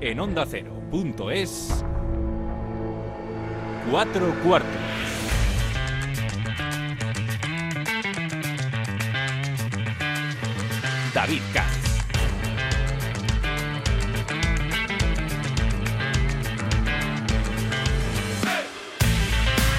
en onda es cuatro cuartos. David Katz.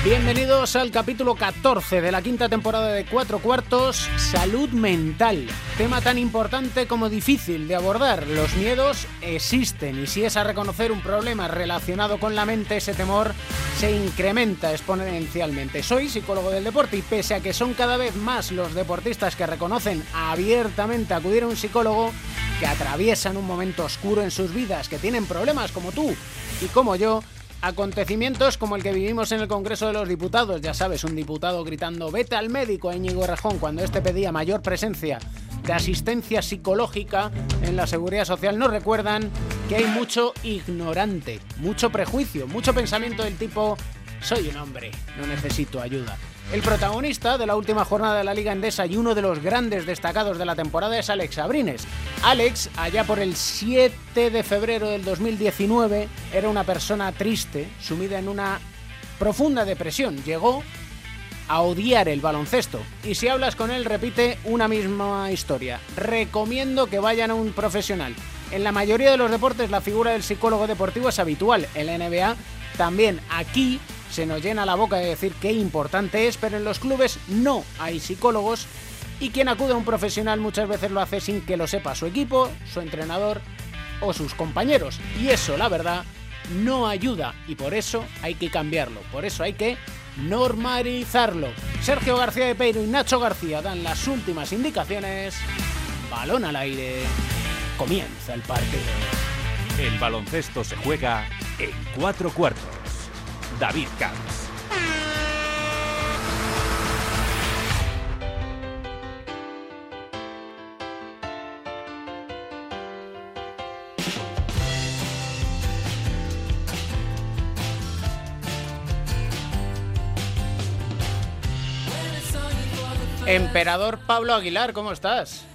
Bienvenidos al capítulo 14 de la quinta temporada de Cuatro Cuartos, Salud Mental. Tema tan importante como difícil de abordar. Los miedos existen y si es a reconocer un problema relacionado con la mente, ese temor se incrementa exponencialmente. Soy psicólogo del deporte y pese a que son cada vez más los deportistas que reconocen abiertamente acudir a un psicólogo, que atraviesan un momento oscuro en sus vidas, que tienen problemas como tú y como yo, Acontecimientos como el que vivimos en el Congreso de los Diputados, ya sabes, un diputado gritando vete al médico a Íñigo Rejón cuando este pedía mayor presencia de asistencia psicológica en la seguridad social, nos recuerdan que hay mucho ignorante, mucho prejuicio, mucho pensamiento del tipo soy un hombre, no necesito ayuda. El protagonista de la última jornada de la Liga Endesa y uno de los grandes destacados de la temporada es Alex Abrines. Alex, allá por el 7 de febrero del 2019, era una persona triste, sumida en una profunda depresión. Llegó a odiar el baloncesto. Y si hablas con él, repite una misma historia. Recomiendo que vayan a un profesional. En la mayoría de los deportes la figura del psicólogo deportivo es habitual. En la NBA también. Aquí se nos llena la boca de decir qué importante es, pero en los clubes no hay psicólogos y quien acude a un profesional muchas veces lo hace sin que lo sepa su equipo, su entrenador o sus compañeros. Y eso, la verdad, no ayuda y por eso hay que cambiarlo, por eso hay que normalizarlo. Sergio García de Peiro y Nacho García dan las últimas indicaciones. Balón al aire. Comienza el partido. El baloncesto se juega en cuatro cuartos. David Camps. Emperador Pablo Aguilar, ¿cómo estás?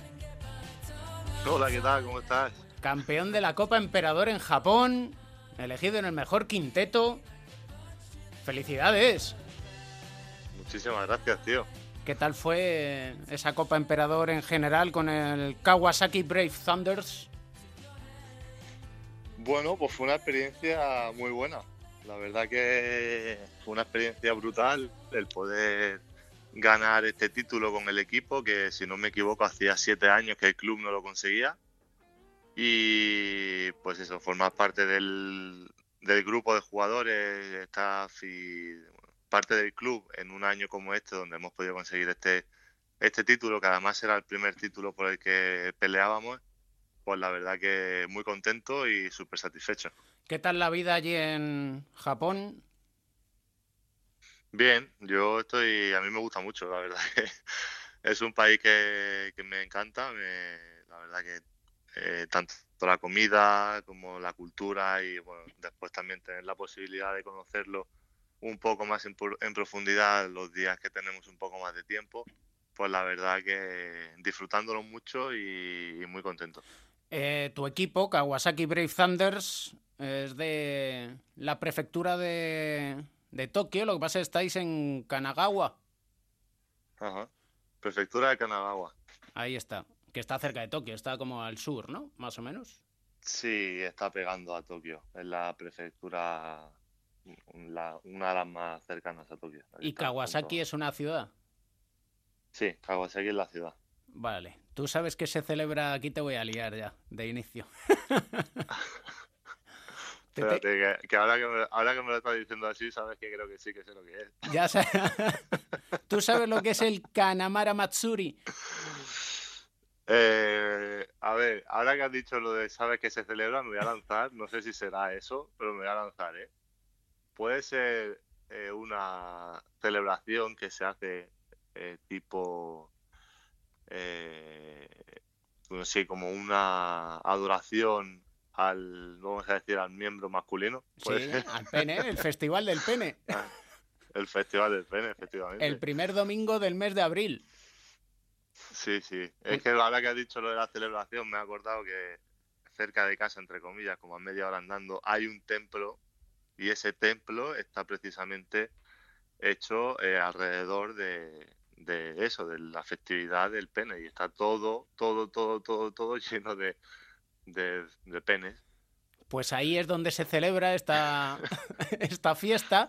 Hola, ¿qué tal? ¿Cómo estás? Campeón de la Copa Emperador en Japón, elegido en el mejor quinteto. ¡Felicidades! Muchísimas gracias, tío. ¿Qué tal fue esa Copa Emperador en general con el Kawasaki Brave Thunders? Bueno, pues fue una experiencia muy buena. La verdad que fue una experiencia brutal el poder ganar este título con el equipo, que si no me equivoco hacía siete años que el club no lo conseguía. Y pues eso, formar parte del, del grupo de jugadores, staff y parte del club en un año como este, donde hemos podido conseguir este, este título, que además era el primer título por el que peleábamos, pues la verdad que muy contento y súper satisfecho. ¿Qué tal la vida allí en Japón? Bien, yo estoy, a mí me gusta mucho, la verdad es un país que, que me encanta, la verdad que eh, tanto la comida como la cultura y bueno, después también tener la posibilidad de conocerlo un poco más en, profundidad los días que tenemos un poco más de tiempo, pues la verdad que disfrutándolo mucho y, muy contento. Eh, tu equipo, Kawasaki Brave Thunders, es de la prefectura de, de Tokio, lo que pasa es que estáis en Kanagawa. Ajá, prefectura de Kanagawa. Ahí está que está cerca de Tokio, está como al sur, ¿no? Más o menos. Sí, está pegando a Tokio. Es la prefectura, una de las más cercanas a Tokio. ¿Y Kawasaki es una ciudad? Sí, Kawasaki es la ciudad. Vale. Tú sabes que se celebra, aquí te voy a liar ya, de inicio. Espérate, que, ahora, que me, ahora que me lo estás diciendo así, sabes que creo que sí que sé lo que es. Ya sabes. ¿Tú sabes lo que es el Kanamara Matsuri? Eh, a ver, ahora que has dicho lo de sabes que se celebra, me voy a lanzar. No sé si será eso, pero me voy a lanzar, ¿eh? Puede ser eh, una celebración que se hace eh, tipo. no sé, como una adoración al, vamos a decir, al miembro masculino. Sí, al pene, el festival del pene. Ah, el festival del pene, efectivamente. El primer domingo del mes de abril. Sí, sí. Es que ahora que has dicho lo de la celebración, me he acordado que cerca de casa, entre comillas, como a media hora andando, hay un templo y ese templo está precisamente hecho eh, alrededor de, de eso, de la festividad del pene y está todo, todo, todo, todo, todo lleno de, de, de penes. Pues ahí es donde se celebra esta, esta fiesta,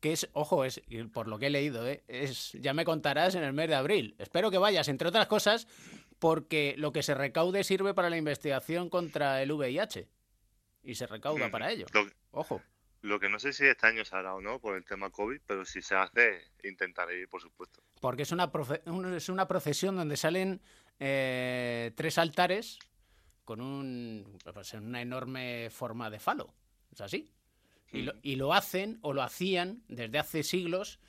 que es, ojo, es por lo que he leído, ¿eh? es, ya me contarás en el mes de abril. Espero que vayas, entre otras cosas, porque lo que se recaude sirve para la investigación contra el VIH. Y se recauda Mm, para ello. Lo, Ojo. lo que no sé si este año se hará o no por el tema COVID, pero si se hace, intentaré ir, por supuesto. Porque es una, profe- es una procesión donde salen eh, tres altares con un, pues, una enorme forma de falo. ¿Es así? Y lo, y lo hacen o lo hacían desde hace siglos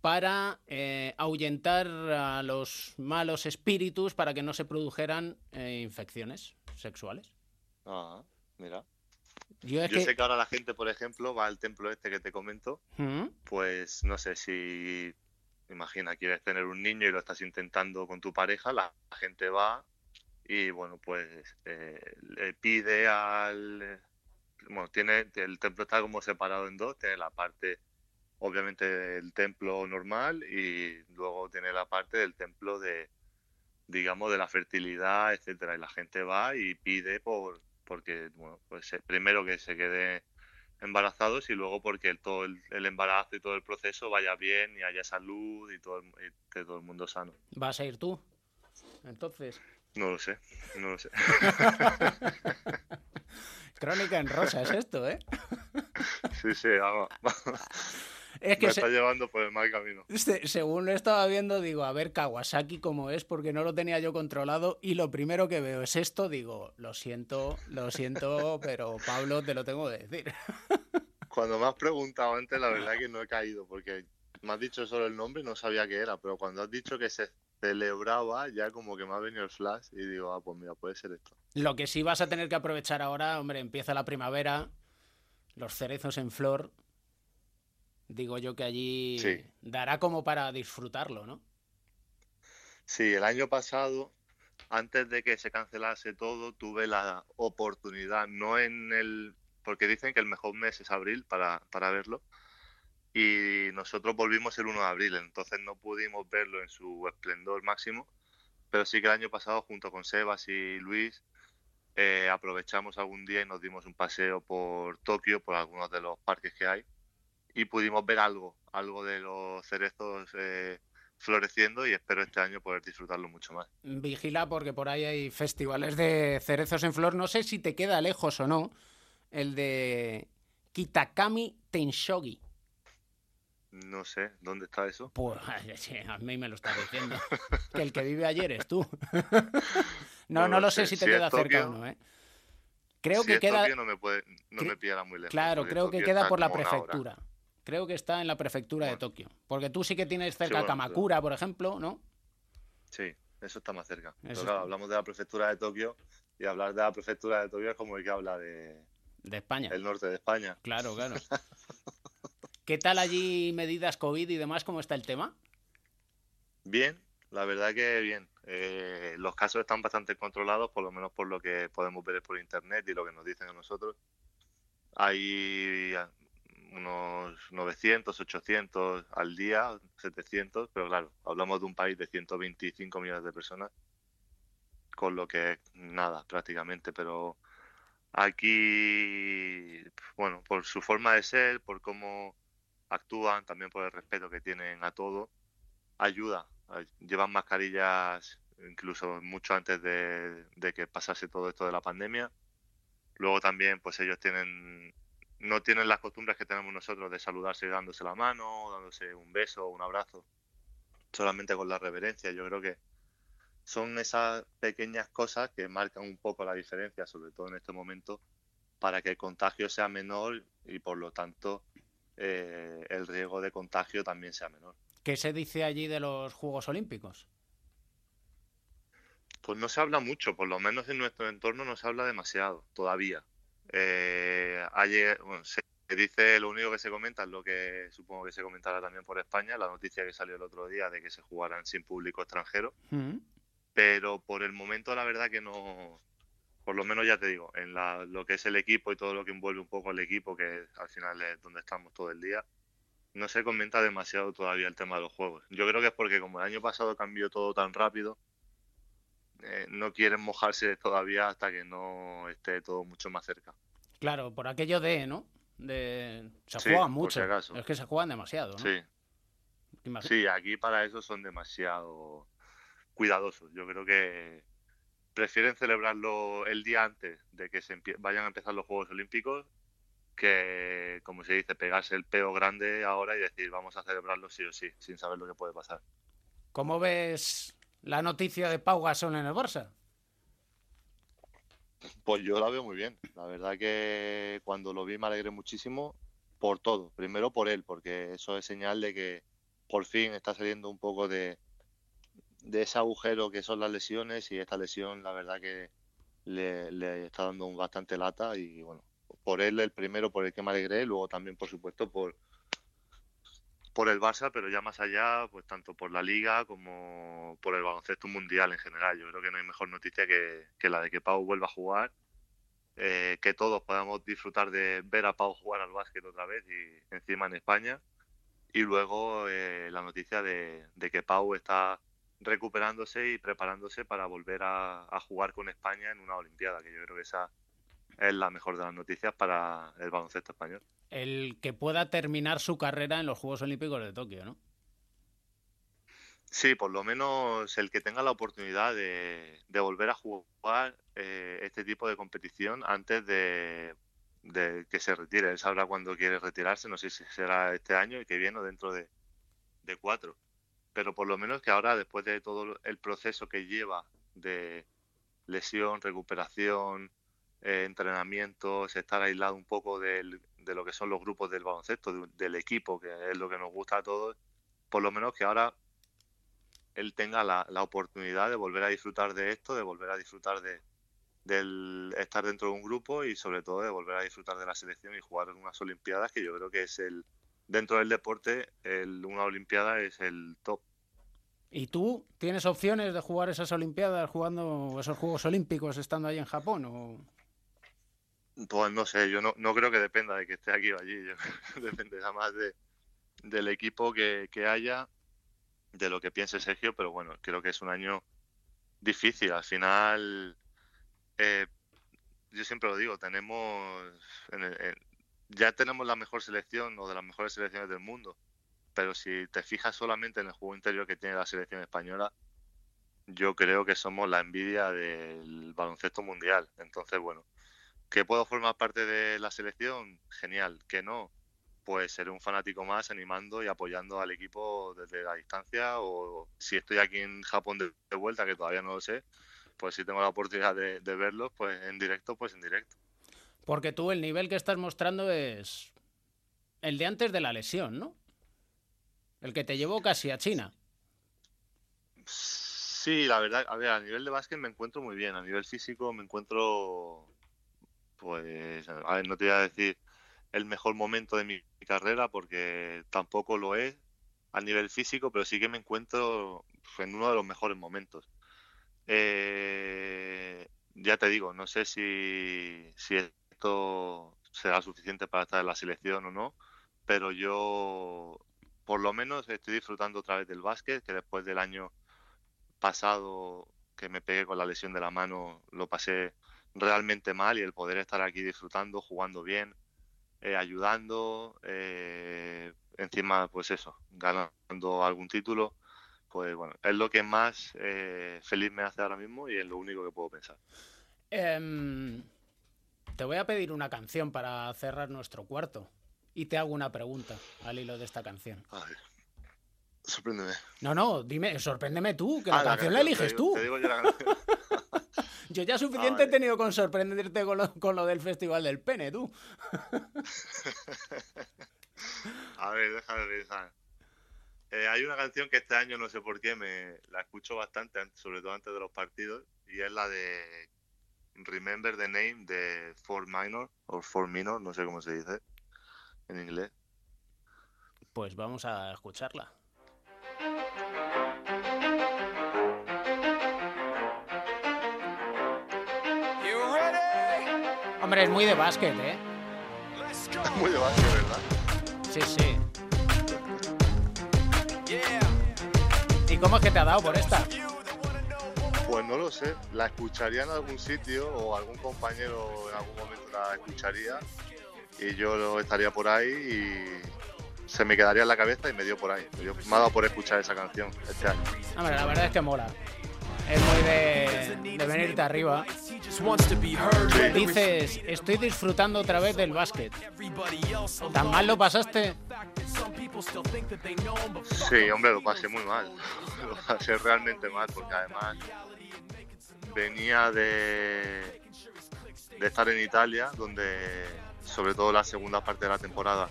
para eh, ahuyentar a los malos espíritus para que no se produjeran eh, infecciones sexuales. Ah, mira. Yo es Yo que... sé que ahora la gente, por ejemplo, va al templo este que te comento, ¿Mm? pues no sé si, imagina, quieres tener un niño y lo estás intentando con tu pareja, la gente va y bueno, pues eh, le pide al... Bueno, tiene, el templo está como separado en dos, tiene la parte, obviamente, del templo normal y luego tiene la parte del templo de, digamos, de la fertilidad, etcétera. Y la gente va y pide por, porque, bueno, pues eh, primero que se quede embarazados y luego porque el- todo el, el embarazo y todo el proceso vaya bien y haya salud y todo el, y que todo el mundo sano. ¿Vas a ir tú? Entonces, No lo sé, no lo sé. crónica en rosa es esto, ¿eh? Sí, sí, vamos, Es que me se- está llevando por el mal camino. Se- según lo estaba viendo, digo, a ver Kawasaki cómo es, porque no lo tenía yo controlado. Y lo primero que veo es esto, digo, lo siento, lo siento, pero Pablo, te lo tengo que decir. Cuando me has preguntado antes, la verdad que no he caído, porque me has dicho solo el nombre y no sabía qué era, pero cuando has dicho que se celebraba, ya como que me ha venido el flash y digo, ah, pues mira, puede ser esto. Lo que sí vas a tener que aprovechar ahora, hombre, empieza la primavera, los cerezos en flor. Digo yo que allí Sí. dará como para disfrutarlo, ¿no? Sí, el año pasado, antes de que se cancelase todo, tuve la oportunidad, no en el, porque dicen que el mejor mes es abril para, para verlo, y nosotros volvimos el 1 de abril, entonces no pudimos verlo en su esplendor máximo, pero sí que el año pasado, junto con Sebas y Luis, eh, aprovechamos algún día y nos dimos un paseo por Tokio, por algunos de los parques que hay, y pudimos ver algo, algo de los cerezos eh, floreciendo y espero este año poder disfrutarlo mucho más. Vigila porque por ahí hay festivales de cerezos en flor. No sé si te queda lejos o no el de Kitakami Tenshogi. No sé, ¿dónde está eso? Pues sí, a mí me lo estás diciendo. Que el que vive ayer es tú. No, No no lo sé sé. si te Si queda cerca o no, ¿eh? Creo si que queda. No me, puede, no cre- me pillará muy lejos. Claro, creo que queda está por la prefectura. Creo que está en la prefectura de. Tokio. Porque tú sí que tienes cerca bueno, Kamakura, por ejemplo, ¿no? Sí, eso está más cerca. Pero Eso claro, está- hablamos de la prefectura de Tokio y hablar de la prefectura de Tokio es como el que habla de De España. el norte de España. Claro, claro. ¿Qué tal allí medidas COVID y demás? ¿Cómo está el tema? Bien, la verdad que bien. Eh, los casos están bastante controlados, por lo menos por lo que podemos ver por internet y lo que nos dicen a nosotros. Hay ah, unos 900, 800 al día, 700, pero claro, hablamos de un país de 125 millones de personas, con lo que nada prácticamente, pero aquí, bueno, por su forma de ser, por cómo actúan, también por el respeto que tienen a todo, ayuda. Ay- Llevan mascarillas incluso mucho antes de, de que pasase todo esto de la pandemia. Luego también, pues ellos tienen, no tienen las costumbres que tenemos nosotros de saludarse dándose la mano, dándose un beso, un abrazo, solamente con la reverencia. Yo creo que son esas pequeñas cosas que marcan un poco la diferencia, sobre todo en este momento, para que el contagio sea menor y por lo tanto eh, el riesgo de contagio también sea menor. ¿Qué se dice allí de los Juegos Olímpicos? Pues no se habla mucho, por lo menos en nuestro entorno no se habla demasiado todavía. Eh, ayer, bueno, se dice, lo único que se comenta es lo que supongo que se comentará también por España, la noticia que salió el otro día de que se jugaran sin público extranjero, Mm. pero por el momento la verdad que no, por lo menos ya te digo, en la, lo que es el equipo y todo lo que envuelve un poco al equipo, que al final es donde estamos todo el día, no se comenta demasiado todavía el tema de los juegos. Yo creo que es porque como el año pasado cambió todo tan rápido, eh, no quieren mojarse todavía hasta que no esté todo mucho más cerca. Claro, por aquello de, ¿no? De... Se juegan mucho. es que se juegan demasiado, ¿no? Sí. Sí, aquí para eso son demasiado cuidadosos. Yo creo que prefieren celebrarlo el día antes de que se vayan a empezar los Juegos Olímpicos que, como se dice, pegarse el peo grande ahora y decir vamos a celebrarlo sí o sí, sin saber lo que puede pasar. ¿Cómo ves la noticia de Pau Gasol en el Barça? Pues yo la veo muy bien. La verdad que cuando lo vi me alegré muchísimo por todo. Primero por él, porque eso es señal de que por fin está saliendo un poco de, de ese agujero que son las lesiones y esta lesión la verdad que le, está dando un bastante lata y bueno, por él el primero por el que me alegré, luego también por supuesto por por el Barça, pero ya más allá, pues tanto por la liga como por el baloncesto mundial en general. Yo creo que no hay mejor noticia que, la de que Pau vuelva a jugar, eh, que todos podamos disfrutar de ver a Pau jugar al básquet otra vez y encima en España. Y luego eh, la noticia de, que Pau está recuperándose y preparándose para volver a, jugar con España en una Olimpiada, que yo creo que esa es la mejor de las noticias para el baloncesto español. El que pueda terminar su carrera en los Juegos Olímpicos de Tokio, ¿no? Sí, por lo menos el que tenga la oportunidad de, volver a jugar eh, este tipo de competición antes de, que se retire. Él sabrá cuándo quiere retirarse, no sé si será este año y que viene o dentro de cuatro pero por lo menos que ahora, después de todo el proceso que lleva de lesión, recuperación, eh, entrenamientos, estar aislado un poco de lo que son los grupos del baloncesto, del equipo, que es lo que nos gusta a todos, por lo menos que ahora él tenga la, oportunidad de volver a disfrutar de esto, de volver a disfrutar de del estar dentro de un grupo y sobre todo de volver a disfrutar de la selección y jugar en unas Olimpiadas que yo creo que es el, dentro del deporte el, una Olimpiada es el top. ¿Y tú tienes opciones de jugar esas Olimpiadas jugando esos Juegos Olímpicos estando ahí en Japón? O... Pues no sé, yo no, no creo que dependa de que esté aquí o allí. dependerá más de, del equipo que, que, haya, de lo que piense Sergio, pero bueno, creo que es un año difícil. Al final, eh, yo siempre lo digo, tenemos en en, ya tenemos la mejor selección o de las mejores selecciones del mundo, pero si te fijas solamente en el juego interior que tiene la selección española, yo creo que somos la envidia del baloncesto mundial. Entonces, bueno, ¿que puedo formar parte de la selección? Genial. ¿Que no? Pues seré un fanático más animando y apoyando al equipo desde la distancia o si estoy aquí en Japón de, vuelta, que todavía no lo sé, pues si tengo la oportunidad de, de verlos, pues en directo, pues en directo. Porque tú el nivel que estás mostrando es el de antes de la lesión, ¿no? El que te llevó casi a China. Sí, la verdad, a ver, a nivel de básquet me encuentro muy bien, a nivel físico me encuentro, pues, a ver, no te voy a decir el mejor momento de mi carrera porque tampoco lo es a nivel físico, pero sí que me encuentro en uno de los mejores momentos. Eh, ya te digo, no sé si, si esto será suficiente para estar en la selección o no, pero yo por lo menos estoy disfrutando otra vez del básquet, que después del año pasado que me pegué con la lesión de la mano lo pasé realmente mal y el poder estar aquí disfrutando, jugando bien, eh, ayudando, eh, encima pues eso, ganando algún título, pues bueno, es lo que más eh, feliz me hace ahora mismo y es lo único que puedo pensar. Em, te voy a pedir una canción para cerrar nuestro cuarto. Y te hago una pregunta al hilo de esta canción. sorpréndeme. No, no, dime, sorpréndeme tú, que la, ah, canción, la eliges tú. yo, ya suficiente he tenido con sorprenderte con lo, con lo, del Festival del Pene, tú. a ver, déjame pensar. Eh, hay una canción que este año no sé por qué me la escucho bastante, sobre todo antes de los partidos, y es la de Remember the Name de Four Minor, o Four Minor, no sé cómo se dice en inglés. Pues vamos a escucharla. Hombre, es muy de básquet, ¿eh? muy de básquet, ¿verdad? Sí, sí. ¿Y cómo es que te ha dado por esta? Pues no lo sé, la escucharía en algún sitio o algún compañero en algún momento la escucharía y yo estaría por ahí y se me quedaría en la cabeza y me dio por ahí. Yo, me ha dado por escuchar esa canción este año. Hombre, la verdad es que mola. Es muy de, de venirte arriba. Dices, estoy disfrutando otra vez del básquet. ¿Tan mal lo pasaste? Sí, hombre, lo pasé muy mal. Lo pasé realmente mal porque además venía de, estar en Italia, donde sobre todo la segunda parte de la temporada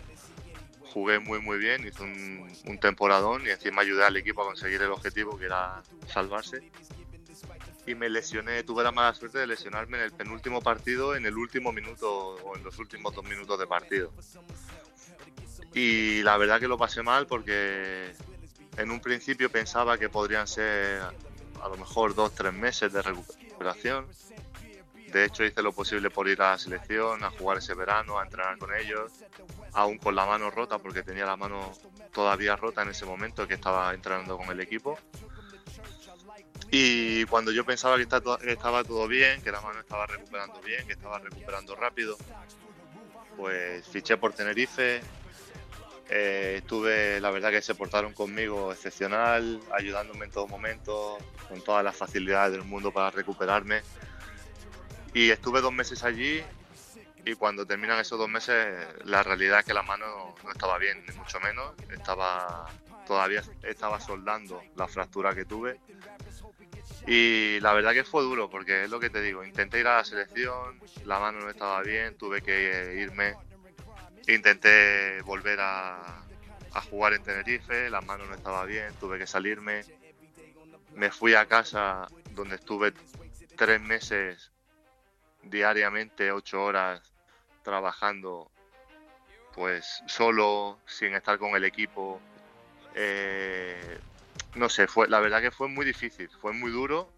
jugué muy muy bien, hice un, un temporadón y encima ayudé al equipo a conseguir el objetivo que era salvarse. Y me lesioné, tuve la mala suerte de lesionarme en el penúltimo partido, en el último minuto o en los últimos dos minutos de partido. Y la verdad que lo pasé mal porque en un principio pensaba que podrían ser a lo mejor dos, tres meses de recuperación. De hecho hice lo posible por ir a la selección, a jugar ese verano, a entrenar con ellos, aún con la mano rota porque tenía la mano todavía rota en ese momento que estaba entrenando con el equipo. Y cuando yo pensaba que estaba todo bien, que la mano estaba recuperando bien, que estaba recuperando rápido, pues fiché por Tenerife, eh, estuve, la verdad que se portaron conmigo excepcional, ayudándome en todo momento, con todas las facilidades del mundo para recuperarme. Y estuve dos meses allí y cuando terminan esos dos meses la realidad es que la mano no estaba bien, ni mucho menos. Estaba, todavía estaba soldando la fractura que tuve. Y la verdad que fue duro porque es lo que te digo, intenté ir a la selección, la mano no estaba bien, tuve que irme Intenté volver a, jugar en Tenerife, las manos no estaba bien, tuve que salirme. Me fui a casa donde estuve tres meses diariamente, ocho horas trabajando, pues solo, sin estar con el equipo. Eh, no sé, fue, la verdad que fue muy difícil, fue muy duro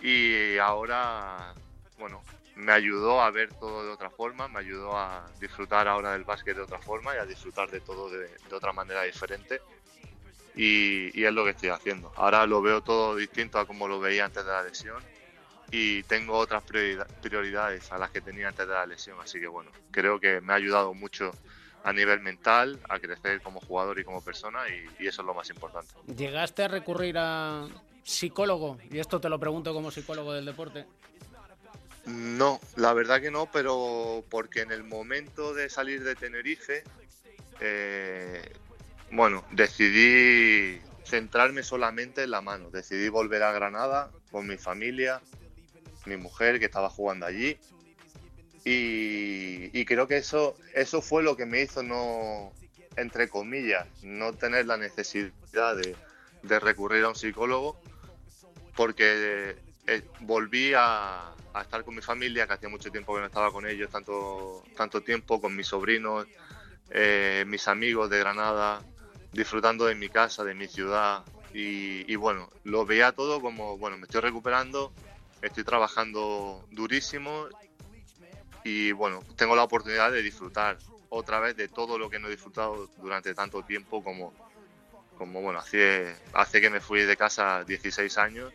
y ahora, bueno, me ayudó a ver todo de otra forma, me ayudó a disfrutar ahora del básquet de otra forma y a disfrutar de todo de, otra manera diferente. Y, es lo que estoy haciendo. Ahora lo veo todo distinto a como lo veía antes de la lesión y tengo otras prioridades a las que tenía antes de la lesión. Así que bueno, creo que me ha ayudado mucho a nivel mental, a crecer como jugador y como persona y eso es lo más importante. ¿Llegaste a recurrir a psicólogo? Y esto te lo pregunto como psicólogo del deporte. No, la verdad que no, pero porque en el momento de salir de Tenerife, eh, bueno, decidí centrarme solamente en la mano. Decidí volver a Granada con mi familia, mi mujer que estaba jugando allí. Y, creo que eso, eso fue lo que me hizo no, entre comillas, no tener la necesidad de, de recurrir a un psicólogo, porque eh, volví a, estar con mi familia, que hacía mucho tiempo que no estaba con ellos, tanto, tanto tiempo, con mis sobrinos, eh, mis amigos de Granada, disfrutando de mi casa, de mi ciudad. Y, bueno, lo veía todo como, bueno, me estoy recuperando, estoy trabajando durísimo y bueno, tengo la oportunidad de disfrutar otra vez de todo lo que no he disfrutado durante tanto tiempo como, como bueno, hace, hace que me fui de casa 16 años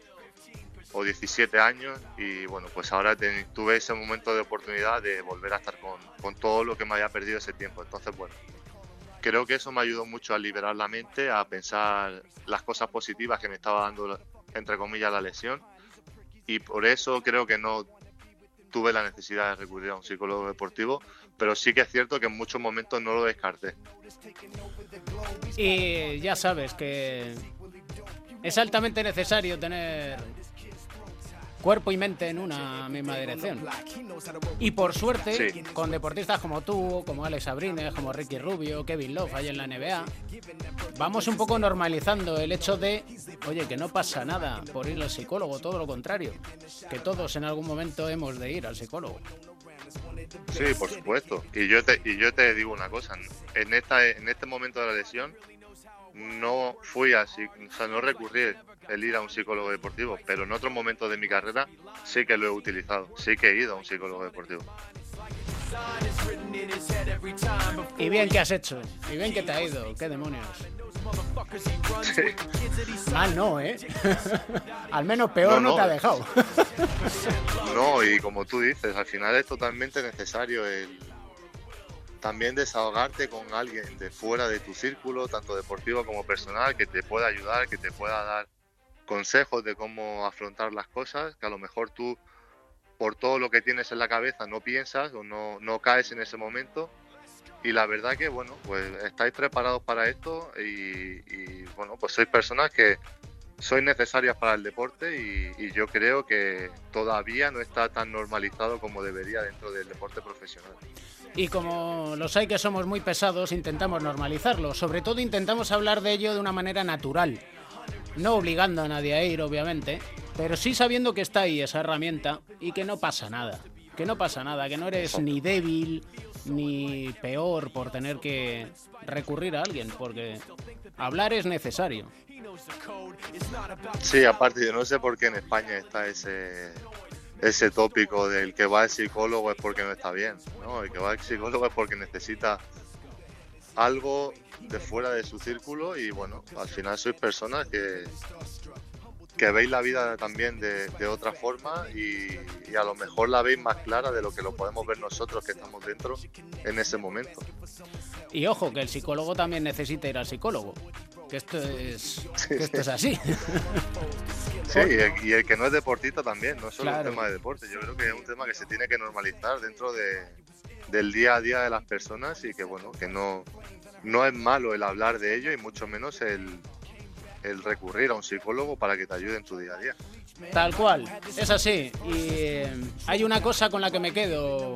o 17 años y bueno, pues ahora tuve ese momento de oportunidad de volver a estar con, con, todo lo que me había perdido ese tiempo. Entonces, bueno, creo que eso me ayudó mucho a liberar la mente, a pensar las cosas positivas que me estaba dando, entre comillas, la lesión y por eso creo que no tuve la necesidad de recurrir a un psicólogo deportivo, pero sí que es cierto que en muchos momentos no lo descarté. Y ya sabes que es altamente necesario tener cuerpo y mente en una misma dirección. Y por suerte, con deportistas como tú, como Alex Abrines, como Ricky Rubio, Kevin Love ahí en la NBA, vamos un poco normalizando el hecho de, oye, que no pasa nada por ir al psicólogo, todo lo contrario, que todos en algún momento hemos de ir al psicólogo. Sí, por supuesto. Y yo te, y yo te digo una cosa, en, esta, en este momento de la lesión no fui así, o sea, no recurrí el ir a un psicólogo deportivo, pero en otros momentos de mi carrera sí que lo he utilizado, sí que he ido a un psicólogo deportivo. Y bien que has hecho, y bien que te ha ido, qué demonios. Mal no, ¿eh? Al menos peor no, te ha dejado. no, y como tú dices, al final es totalmente necesario el también desahogarte con alguien de fuera de tu círculo, tanto deportivo como personal, que te pueda ayudar, que te pueda dar consejos de cómo afrontar las cosas, que a lo mejor tú por todo lo que tienes en la cabeza no piensas o no, no caes en ese momento. Y la verdad que bueno pues estáis preparados para esto y, bueno pues sois personas que sois necesarias para el deporte y, yo creo que todavía no está tan normalizado como debería dentro del deporte profesional. Y como los hay que somos muy pesados, intentamos normalizarlo. Sobre todo intentamos hablar de ello de una manera natural. No obligando a nadie a ir, obviamente, pero sí sabiendo que está ahí esa herramienta y que no pasa nada. Que no pasa nada, que no eres ni débil, ni peor por tener que recurrir a alguien, porque hablar es necesario. Sí, aparte yo no sé por qué en España está ese ese tópico del que va al psicólogo es porque no está bien, ¿no? El que va al psicólogo es porque necesita algo de fuera de su círculo y bueno, al final sois personas que, que veis la vida también de, otra forma y, a lo mejor la veis más clara de lo que lo podemos ver nosotros que estamos dentro en ese momento. Y ojo, que el psicólogo también necesita ir al psicólogo, que esto es, esto es así. Sí, y el, que no es deportista también, no es solo un tema de deporte, yo creo que es un tema que se tiene que normalizar dentro de, del día a día de las personas y que bueno, que no, no es malo el hablar de ello y mucho menos el, el recurrir a un psicólogo para que te ayude en tu día a día. Tal cual, es así. Y eh, hay una cosa con la que me quedo,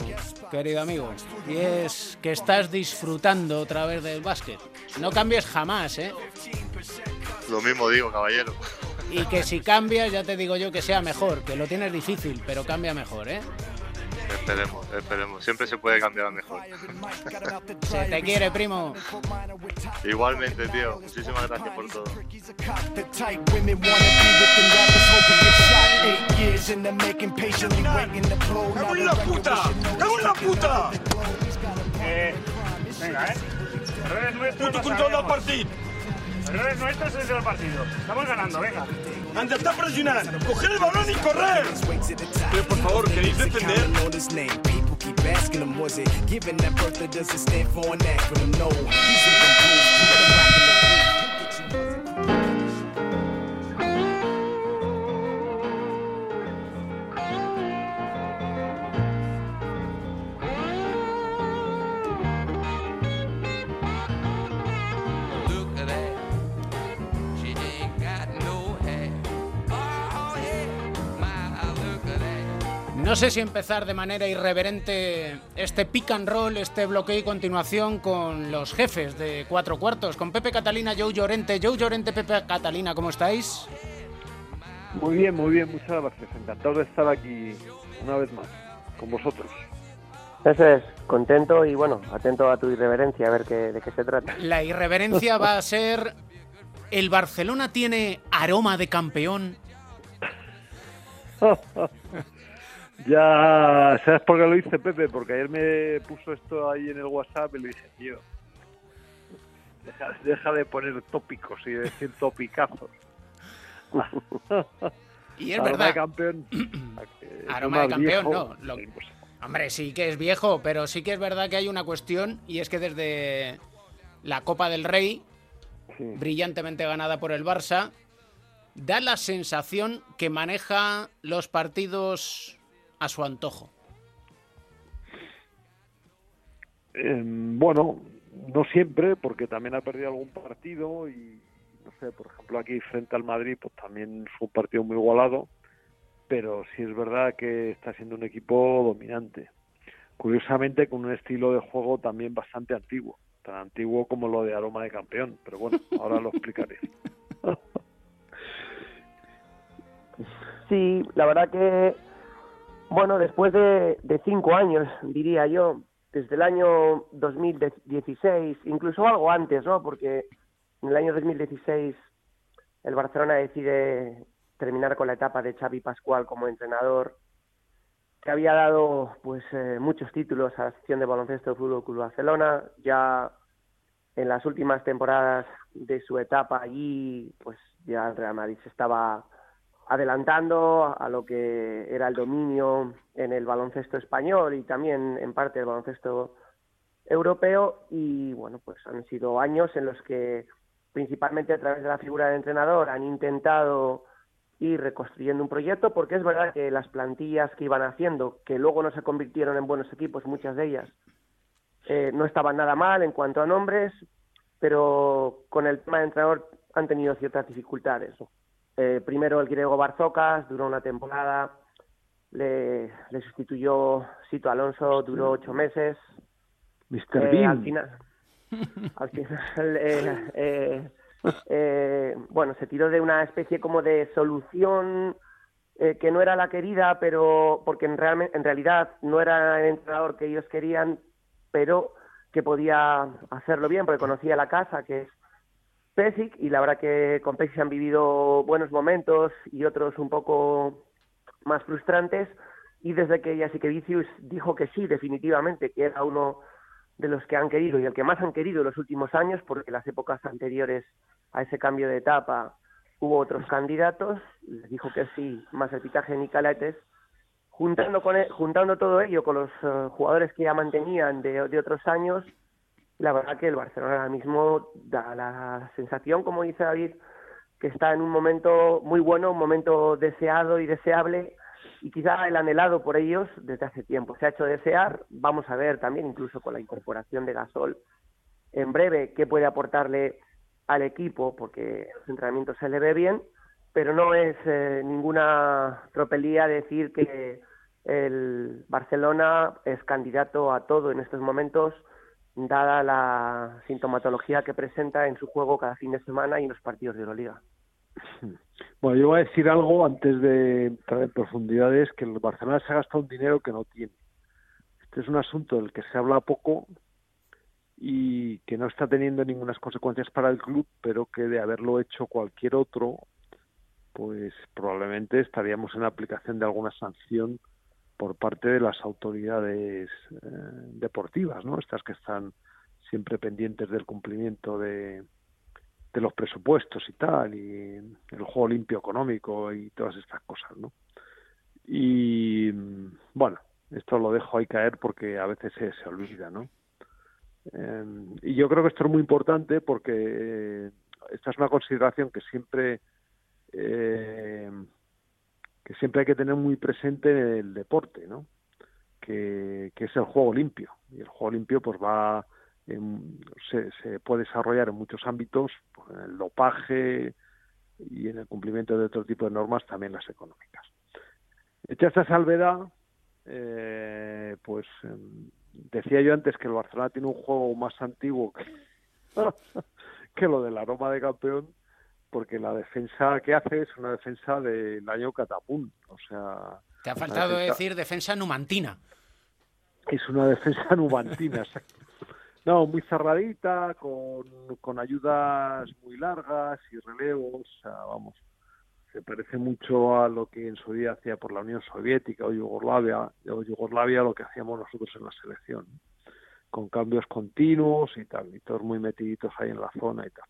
querido amigo, y es que estás disfrutando otra vez del básquet. No cambies jamás, ¿eh? Lo mismo digo, caballero. Y que si cambias, ya te digo yo que sea mejor, que lo tienes difícil, pero cambia mejor, ¿eh? Esperemos, esperemos. Siempre se puede cambiar a mejor. Se te quiere, primo. Igualmente, tío. Muchísimas gracias por todo. ¡Cago en la puta! ¡Cago en la puta! Eh, venga, eh. Errores nuestros. Punto con todo el partido. Errores nuestros es el partido. Estamos ganando, venga. ¡Anda, está presionando! ¡Coger el balón y correr! Pero por favor, ¿queréis defender? keep asking him, was it given that birth that doesn't stand for an acronym? No, sé si empezar de manera irreverente este pick and roll, este bloqueo y continuación con los jefes de cuatro cuartos, con Pepe Catalina, Joe Llorente. Joe Llorente, Pepe Catalina, ¿cómo estáis? Muy bien, muy bien, muchas gracias. Encantado de estar aquí una vez más con vosotros. Eso es, contento y bueno, atento a tu irreverencia, a ver qué, de qué se trata. La irreverencia va a ser, ¿el Barcelona tiene aroma de campeón? Ya, ¿sabes por qué lo hice, Pepe? Porque ayer me puso esto ahí en el WhatsApp y le dije, tío, deja, de poner tópicos y decir topicazos. y es verdad. de campeón. Aroma de campeón, no. Hombre, sí que es viejo, pero sí que es verdad que hay una cuestión y es que desde la Copa del Rey, brillantemente ganada por el Barça, da la sensación que maneja los partidos a su antojo? Em, bueno, no siempre, porque también ha perdido algún partido y, no sé, por ejemplo, aquí frente al Madrid, pues también fue un partido muy igualado, pero sí es verdad que está siendo un equipo dominante. Curiosamente, con un estilo de juego también bastante antiguo, tan antiguo como lo de Aroma de Campeón, pero bueno, ahora lo explicaré. Sí, la verdad que bueno, después de, cinco años, diría yo, desde el año 2016, incluso algo antes, ¿no? Porque en el año 2016 el Barcelona decide terminar con la etapa de Xavi Pascual como entrenador. que había dado pues eh, muchos títulos a la sección de baloncesto del Fútbol Club Barcelona. Ya en las últimas temporadas de su etapa allí, pues ya el Real Madrid se estaba adelantando a lo que era el dominio en el baloncesto español y también en parte el baloncesto europeo. Y bueno pues han sido años en los que principalmente a través de la figura del entrenador han intentado ir reconstruyendo un proyecto porque es verdad que las plantillas que iban haciendo que luego no se convirtieron en buenos equipos muchas de ellas eh, no estaban nada mal en cuanto a nombres pero con el tema de entrenador han tenido ciertas dificultades eh, primero el griego Barzocas, duró una temporada, le, sustituyó Sito Alonso, duró ocho meses. Mr. Eh, al final, al final eh, eh, bueno, se tiró de una especie como de solución que no era la querida, pero porque en, en realidad no era el entrenador que ellos querían, pero que podía hacerlo bien porque conocía la casa, que es Pesic y la verdad que con Pesic han vivido buenos momentos y otros un poco más frustrantes. Y desde que Vicius dijo que sí, definitivamente, que era uno de los que han querido y el que más han querido en los últimos años, porque las épocas anteriores a ese cambio de etapa hubo otros candidatos, les dijo que sí, más el pitaje de juntando, con juntando todo ello con los eh, jugadores que ya mantenían de, de otros años, la verdad que el Barcelona ahora mismo da la sensación, como dice David, que está en un momento muy bueno, un momento deseado y deseable y quizá el anhelado por ellos desde hace tiempo. Se ha hecho desear, vamos a ver también incluso con la incorporación de Gasol en breve qué puede aportarle al equipo porque los entrenamientos se le ve bien, pero no es eh, ninguna tropelía decir que el Barcelona es candidato a todo en estos momentos dada la sintomatología que presenta en su juego cada fin de semana y en los partidos de Euroliga. Bueno, yo voy a decir algo antes de entrar en profundidades, que el Barcelona se ha gastado un dinero que no tiene. Este es un asunto del que se habla poco y que no está teniendo ninguna consecuencias para el club, pero que de haberlo hecho cualquier otro, pues probablemente estaríamos en aplicación de alguna sanción por parte de las autoridades eh, deportivas, ¿no? Estas que están siempre pendientes del cumplimiento de, de los presupuestos y tal, y el juego limpio económico y todas estas cosas, ¿no? Y bueno, esto lo dejo ahí caer porque a veces se, se olvida, ¿no? Eh, y yo creo que esto es muy importante porque eh, esta es una consideración que siempre eh, que siempre hay que tener muy presente el deporte, ¿no? Que, es el juego limpio. Y el juego limpio pues va se, se, puede desarrollar en muchos ámbitos, pues, en el dopaje y en el cumplimiento de otro tipo de normas, también las económicas. Hecha esta salvedad, eh, pues em, decía yo antes que el Barcelona tiene un juego más antiguo que, que lo del aroma de campeón, porque la defensa que hace es una defensa del año catapún, o sea... Te ha faltado decir defensa numantina. Es una defensa numantina, exacto. No, muy cerradita, con, con ayudas muy largas y relevos, o sea, vamos, se parece mucho a lo que en su día hacía por la Unión Soviética o Yugoslavia, o Yugoslavia lo que hacíamos nosotros en la selección, con cambios continuos y tal, y todos muy metiditos ahí en la zona y tal.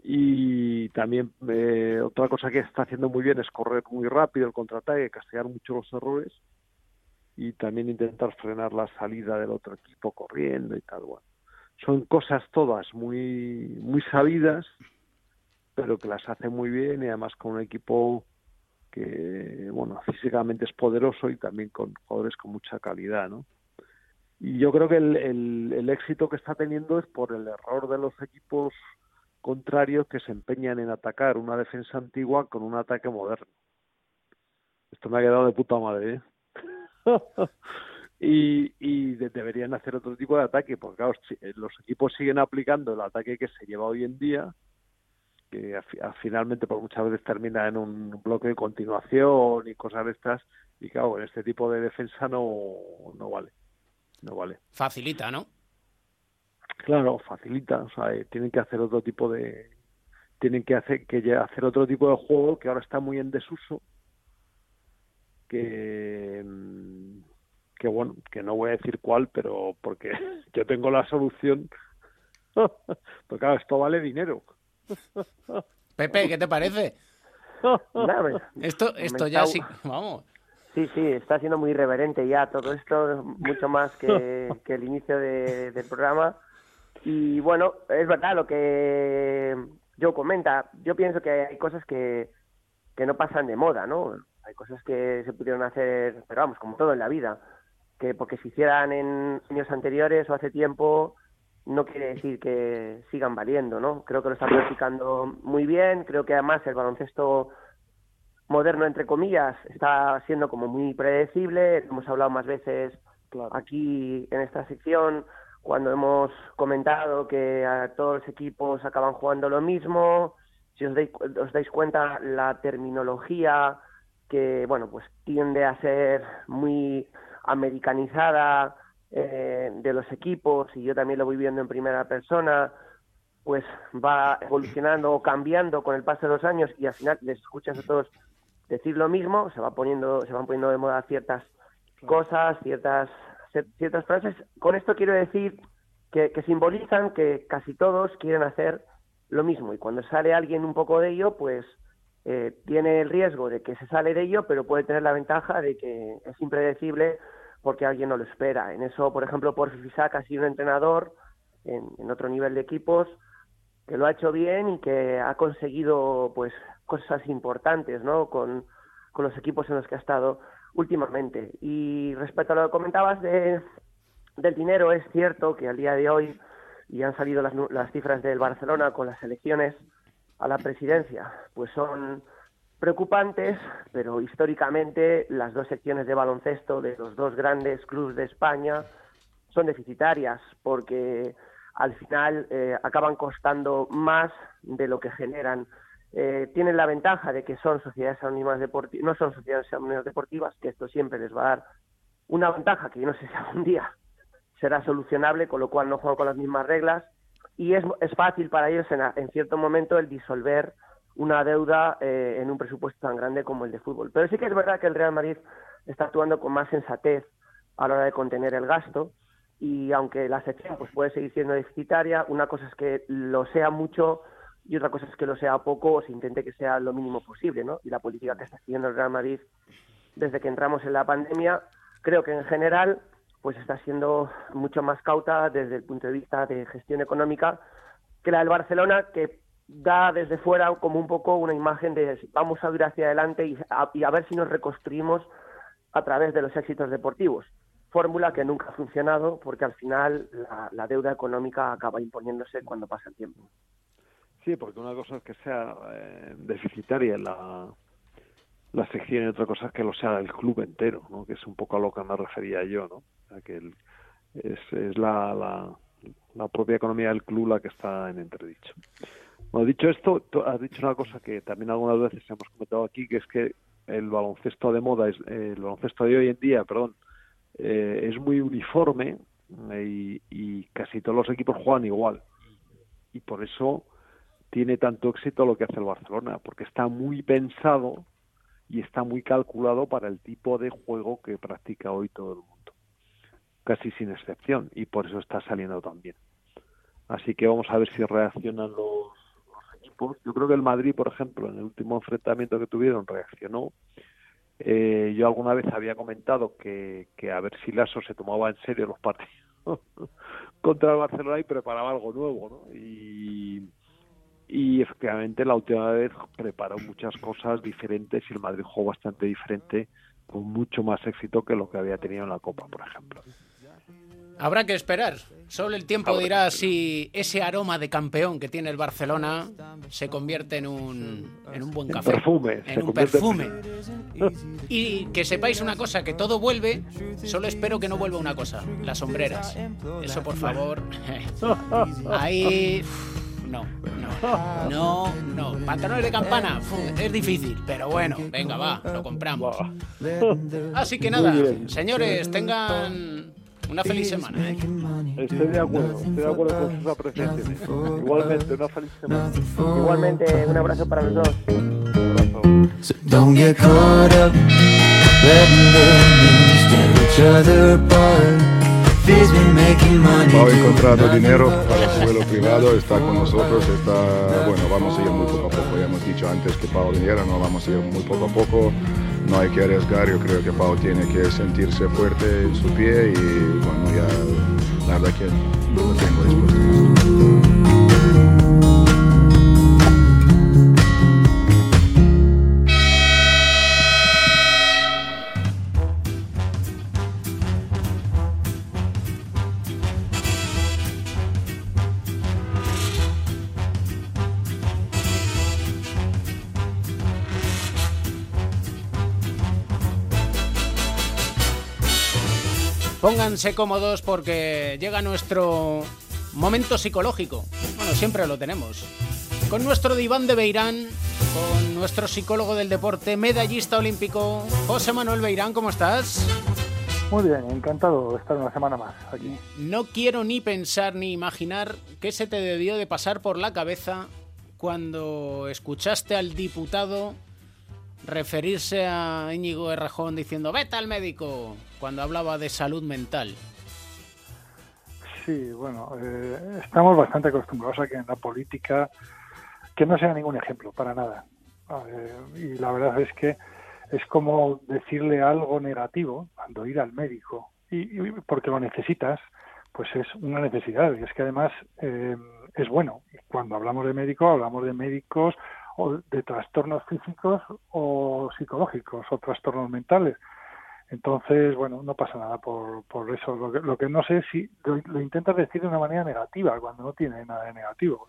Y también eh, otra cosa que está haciendo muy bien es correr muy rápido el contraataque, castigar mucho los errores y también intentar frenar la salida del otro equipo corriendo y tal. Bueno, son cosas todas muy, muy sabidas, pero que las hace muy bien y además con un equipo que, bueno, físicamente es poderoso y también con jugadores con mucha calidad, ¿no? Y yo creo que el, el, el éxito que está teniendo es por el error de los equipos contrarios que se empeñan en atacar una defensa antigua con un ataque moderno. Esto me ha quedado de puta madre, ¿eh? y, y deberían hacer otro tipo de ataque, porque eh, los equipos siguen aplicando el ataque que se lleva hoy en día, que finalmente por muchas veces termina en un bloque de continuación y cosas de estas, y claro, en este tipo de defensa no, no vale. No vale. Facilita, ¿no? Claro, facilita, o sea, eh, tienen que hacer otro tipo de tienen que hacer que hacer otro tipo de juego que ahora está muy en desuso que, mm, que bueno, que no voy a decir cuál, pero porque yo tengo la solución. porque claro, esto vale dinero. Pepe, ¿qué te parece? esto esto ya sí, vamos. Sí, sí, está siendo muy irreverente ya todo esto, mucho más que, que el inicio de, del programa. Y bueno, es verdad lo que yo comenta. Yo pienso que hay cosas que, que no pasan de moda, ¿no? Hay cosas que se pudieron hacer, pero vamos, como todo en la vida, que porque se hicieran en años anteriores o hace tiempo, no quiere decir que sigan valiendo, ¿no? Creo que lo están practicando muy bien, creo que además el baloncesto moderno, entre comillas, está siendo como muy predecible, hemos hablado más veces aquí en esta sección, cuando hemos comentado que a todos los equipos acaban jugando lo mismo, si os dais, os dais cuenta, la terminología que, bueno, pues tiende a ser muy americanizada eh, de los equipos, y yo también lo voy viendo en primera persona, pues va evolucionando o cambiando con el paso de los años y al final les escuchas a todos decir lo mismo, se va poniendo, se van poniendo de moda ciertas cosas, ciertas ciertas frases. Con esto quiero decir que, simbolizan que casi todos quieren hacer lo mismo y cuando sale alguien un poco de ello, pues eh, tiene el riesgo de que se sale de ello, pero puede tener la ventaja de que es impredecible porque alguien no lo espera. En eso, por ejemplo, por Fisac ha sido un entrenador en, en, otro nivel de equipos que lo ha hecho bien y que ha conseguido pues cosas importantes, ¿no? Con, con los equipos en los que ha estado últimamente. Y respecto a lo que comentabas de, del dinero, es cierto que al día de hoy, y han salido las, las cifras del Barcelona con las elecciones a la presidencia, pues son preocupantes, pero históricamente las dos secciones de baloncesto de los dos grandes clubes de España son deficitarias porque al final eh, acaban costando más de lo que generan eh, tienen la ventaja de que son sociedades anónimas deportivas, no son sociedades anónimas deportivas, que esto siempre les va a dar una ventaja que yo no sé si algún día será solucionable, con lo cual no juegan con las mismas reglas y es, es fácil para ellos en, cierto momento el disolver una deuda eh, en un presupuesto tan grande como el de fútbol. Pero sí que es verdad que el Real Madrid está actuando con más sensatez a la hora de contener el gasto y aunque la sección pues puede seguir siendo deficitaria, una cosa es que lo sea mucho y otra cosa es que lo sea poco o se intente que sea lo mínimo posible, ¿no? Y la política que está siguiendo el Real Madrid desde que entramos en la pandemia, creo que en general pues está siendo mucho más cauta desde el punto de vista de gestión económica que la del Barcelona, que da desde fuera como un poco una imagen de vamos a ir hacia adelante y a, ver si nos reconstruimos a través de los éxitos deportivos. Fórmula que nunca ha funcionado porque al final la deuda económica acaba imponiéndose cuando pasa el tiempo. Sí, porque una cosa es que sea eh, deficitaria la, la sección y otra cosa es que lo sea el club entero, ¿no? que es un poco a lo que me refería yo, ¿no? que es, es la, la, la, propia economía del club la que está en entredicho. Bueno, dicho esto, has dicho una cosa que también algunas veces hemos comentado aquí, que es que el baloncesto de moda, es, el baloncesto de hoy en día, perdón, eh, es muy uniforme eh, y, y casi todos los equipos juegan igual. Y por eso tiene tanto éxito lo que hace el Barcelona, porque está muy pensado y está muy calculado para el tipo de juego que practica hoy todo el mundo, casi sin excepción, y por eso está saliendo tan bien. Así que vamos a ver si reaccionan los, equipos. Yo creo que el Madrid, por ejemplo, en el último enfrentamiento que tuvieron, reaccionó. Eh, yo alguna vez había comentado que, que a ver si Lasso se tomaba en serio los partidos contra el Barcelona y preparaba algo nuevo, ¿no? Y, y efectivamente la última vez preparó muchas cosas diferentes y el Madrid jugó bastante diferente con mucho más éxito que lo que había tenido en la Copa, por ejemplo. Habrá que esperar. Solo el tiempo dirá si ese aroma de campeón que tiene el Barcelona se convierte en un, en un buen café. perfume. En un perfume. Y que sepáis una cosa, que todo vuelve, solo espero que no vuelva una cosa, las sombreras. Eso por favor. Ahí no, no, no, no. Pantalones de campana, es difícil, pero bueno, venga, va, lo compramos. Así que nada, señores, tengan una feliz semana. Estoy de acuerdo, estoy de acuerdo con sus apreciaciones. Igualmente, una feliz semana. Igualmente, un abrazo para los dos. Un abrazo. Ha encontrado dinero para su vuelo privado, está con nosotros, está, bueno, vamos a ir muy poco a poco, ya hemos dicho antes que Pau viniera, no vamos a ir muy poco a poco, no hay que arriesgar, yo creo que Pau tiene que sentirse fuerte en su pie y bueno, ya la verdad que lo tengo dispuesto. Pónganse cómodos porque llega nuestro momento psicológico. Bueno, siempre lo tenemos. Con nuestro diván de Beirán, con nuestro psicólogo del deporte, medallista olímpico, José Manuel Beirán, ¿cómo estás? Muy bien, encantado de estar una semana más aquí. No quiero ni pensar ni imaginar qué se te debió de pasar por la cabeza cuando escuchaste al diputado referirse a Íñigo Errajón diciendo vete al médico cuando hablaba de salud mental. Sí, bueno, eh, estamos bastante acostumbrados a que en la política que no sea ningún ejemplo, para nada. y la verdad es que es como decirle algo negativo cuando ir al médico y, porque lo necesitas, pues es una necesidad y es que además eh, es bueno. Cuando hablamos de médico, hablamos de médicos o de trastornos físicos o psicológicos o trastornos mentales. Entonces, bueno, no pasa nada por, por eso. Lo que, lo que no sé es si lo, intentas decir de una manera negativa, cuando no tiene nada de negativo.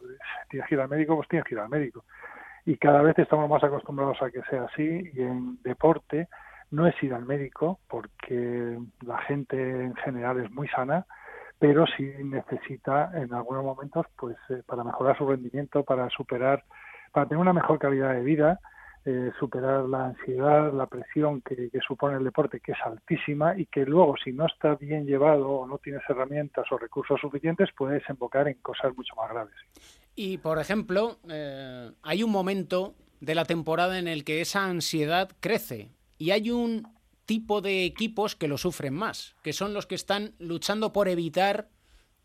Tienes que ir al médico, pues tienes que ir al médico. Y cada vez estamos más acostumbrados a que sea así. Y en deporte no es ir al médico, porque la gente en general es muy sana, pero sí necesita en algunos momentos, pues, eh, para mejorar su rendimiento, para superar para tener una mejor calidad de vida, eh, superar la ansiedad, la presión que, supone el deporte, que es altísima y que luego, si no está bien llevado o no tienes herramientas o recursos suficientes, puede desembocar en cosas mucho más graves. Y, por ejemplo, eh, hay un momento de la temporada en el que esa ansiedad crece y hay un tipo de equipos que lo sufren más, que son los que están luchando por evitar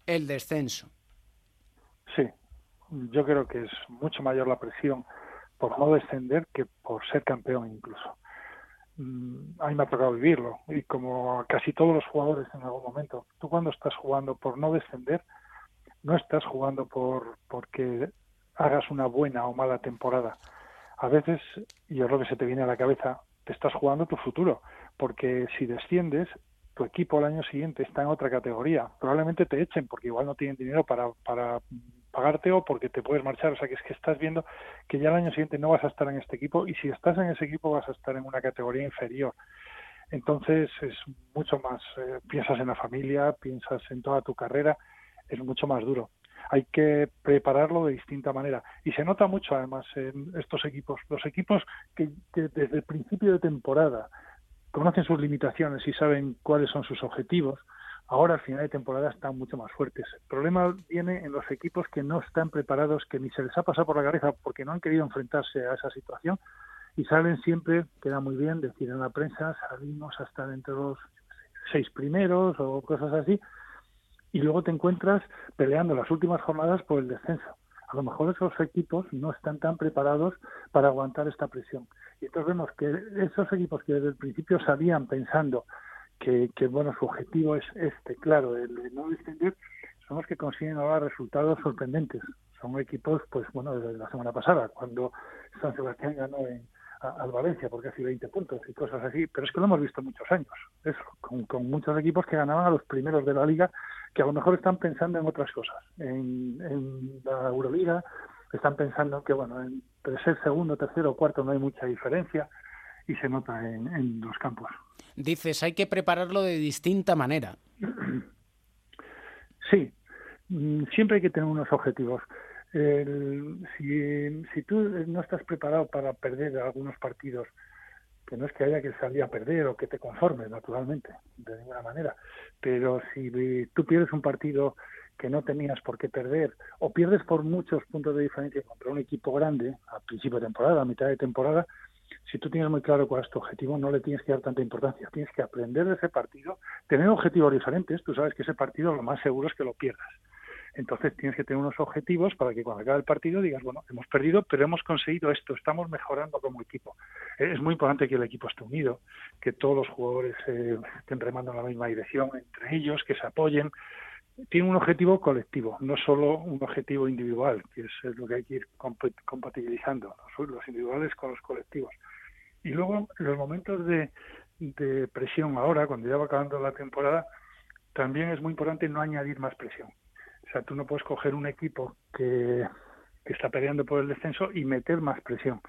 el descenso. Sí, yo creo que es mucho mayor la presión por no descender que por ser campeón incluso. Mm, a mí me ha tocado vivirlo y como casi todos los jugadores en algún momento, tú cuando estás jugando por no descender, no estás jugando por porque hagas una buena o mala temporada. A veces, y es lo que se te viene a la cabeza, te estás jugando tu futuro, porque si desciendes, tu equipo al año siguiente está en otra categoría. Probablemente te echen porque igual no tienen dinero para, para pagarte o porque te puedes marchar. O sea, que es que estás viendo que ya el año siguiente no vas a estar en este equipo y si estás en ese equipo vas a estar en una categoría inferior. Entonces es mucho más, eh, piensas en la familia, piensas en toda tu carrera, es mucho más duro. Hay que prepararlo de distinta manera. Y se nota mucho además en estos equipos. Los equipos que desde el principio de temporada conocen sus limitaciones y saben cuáles son sus objetivos, ahora al final de temporada están mucho más fuertes. El problema viene en los equipos que no están preparados, que ni se les ha pasado por la cabeza porque no han querido enfrentarse a esa situación y salen siempre, queda muy bien decir en la prensa, salimos hasta dentro de los seis primeros o cosas así, y luego te encuentras peleando las últimas jornadas por el descenso. A lo mejor esos equipos no están tan preparados para aguantar esta presión. Y entonces vemos que esos equipos que desde el principio sabían pensando que, bueno, su objetivo es este, claro, el de no descender, son los que consiguen ahora resultados sorprendentes. Son equipos, pues bueno, desde la semana pasada, cuando San Sebastián ganó en, al Valencia por casi 20 puntos y cosas así, pero es que lo hemos visto muchos años, eso, con, con, muchos equipos que ganaban a los primeros de la liga, que a lo mejor están pensando en otras cosas, en, en la Euroliga, están pensando que, bueno, entre ser segundo, tercero o cuarto no hay mucha diferencia, y se nota en, los campos. Dices, hay que prepararlo de distinta manera. Sí, mm, siempre hay que tener unos objetivos. si, si tú no estás preparado para perder algunos partidos, que no es que haya que salir a perder o que te conformes, naturalmente, de ninguna manera, pero si tú pierdes un partido que no tenías por qué perder, o pierdes por muchos puntos de diferencia contra un equipo grande, a principio de temporada, a mitad de temporada, si tú tienes muy claro cuál es tu objetivo, no le tienes que dar tanta importancia. Tienes que aprender de ese partido, tener objetivos diferentes. Tú sabes que ese partido lo más seguro es que lo pierdas. Entonces tienes que tener unos objetivos para que cuando acabe el partido digas, bueno, hemos perdido, pero hemos conseguido esto, estamos mejorando como equipo. Es muy importante que el equipo esté unido, que todos los jugadores eh, estén remando en la misma dirección entre ellos, que se apoyen. Tiene un objetivo colectivo, no solo un objetivo individual, que es lo que hay que ir compatibilizando, los individuales con los colectivos. Y luego, los momentos de, de presión ahora, cuando ya va acabando la temporada, también es muy importante no añadir más presión. O sea, tú no puedes coger un equipo que, está peleando por el descenso y meter más presión.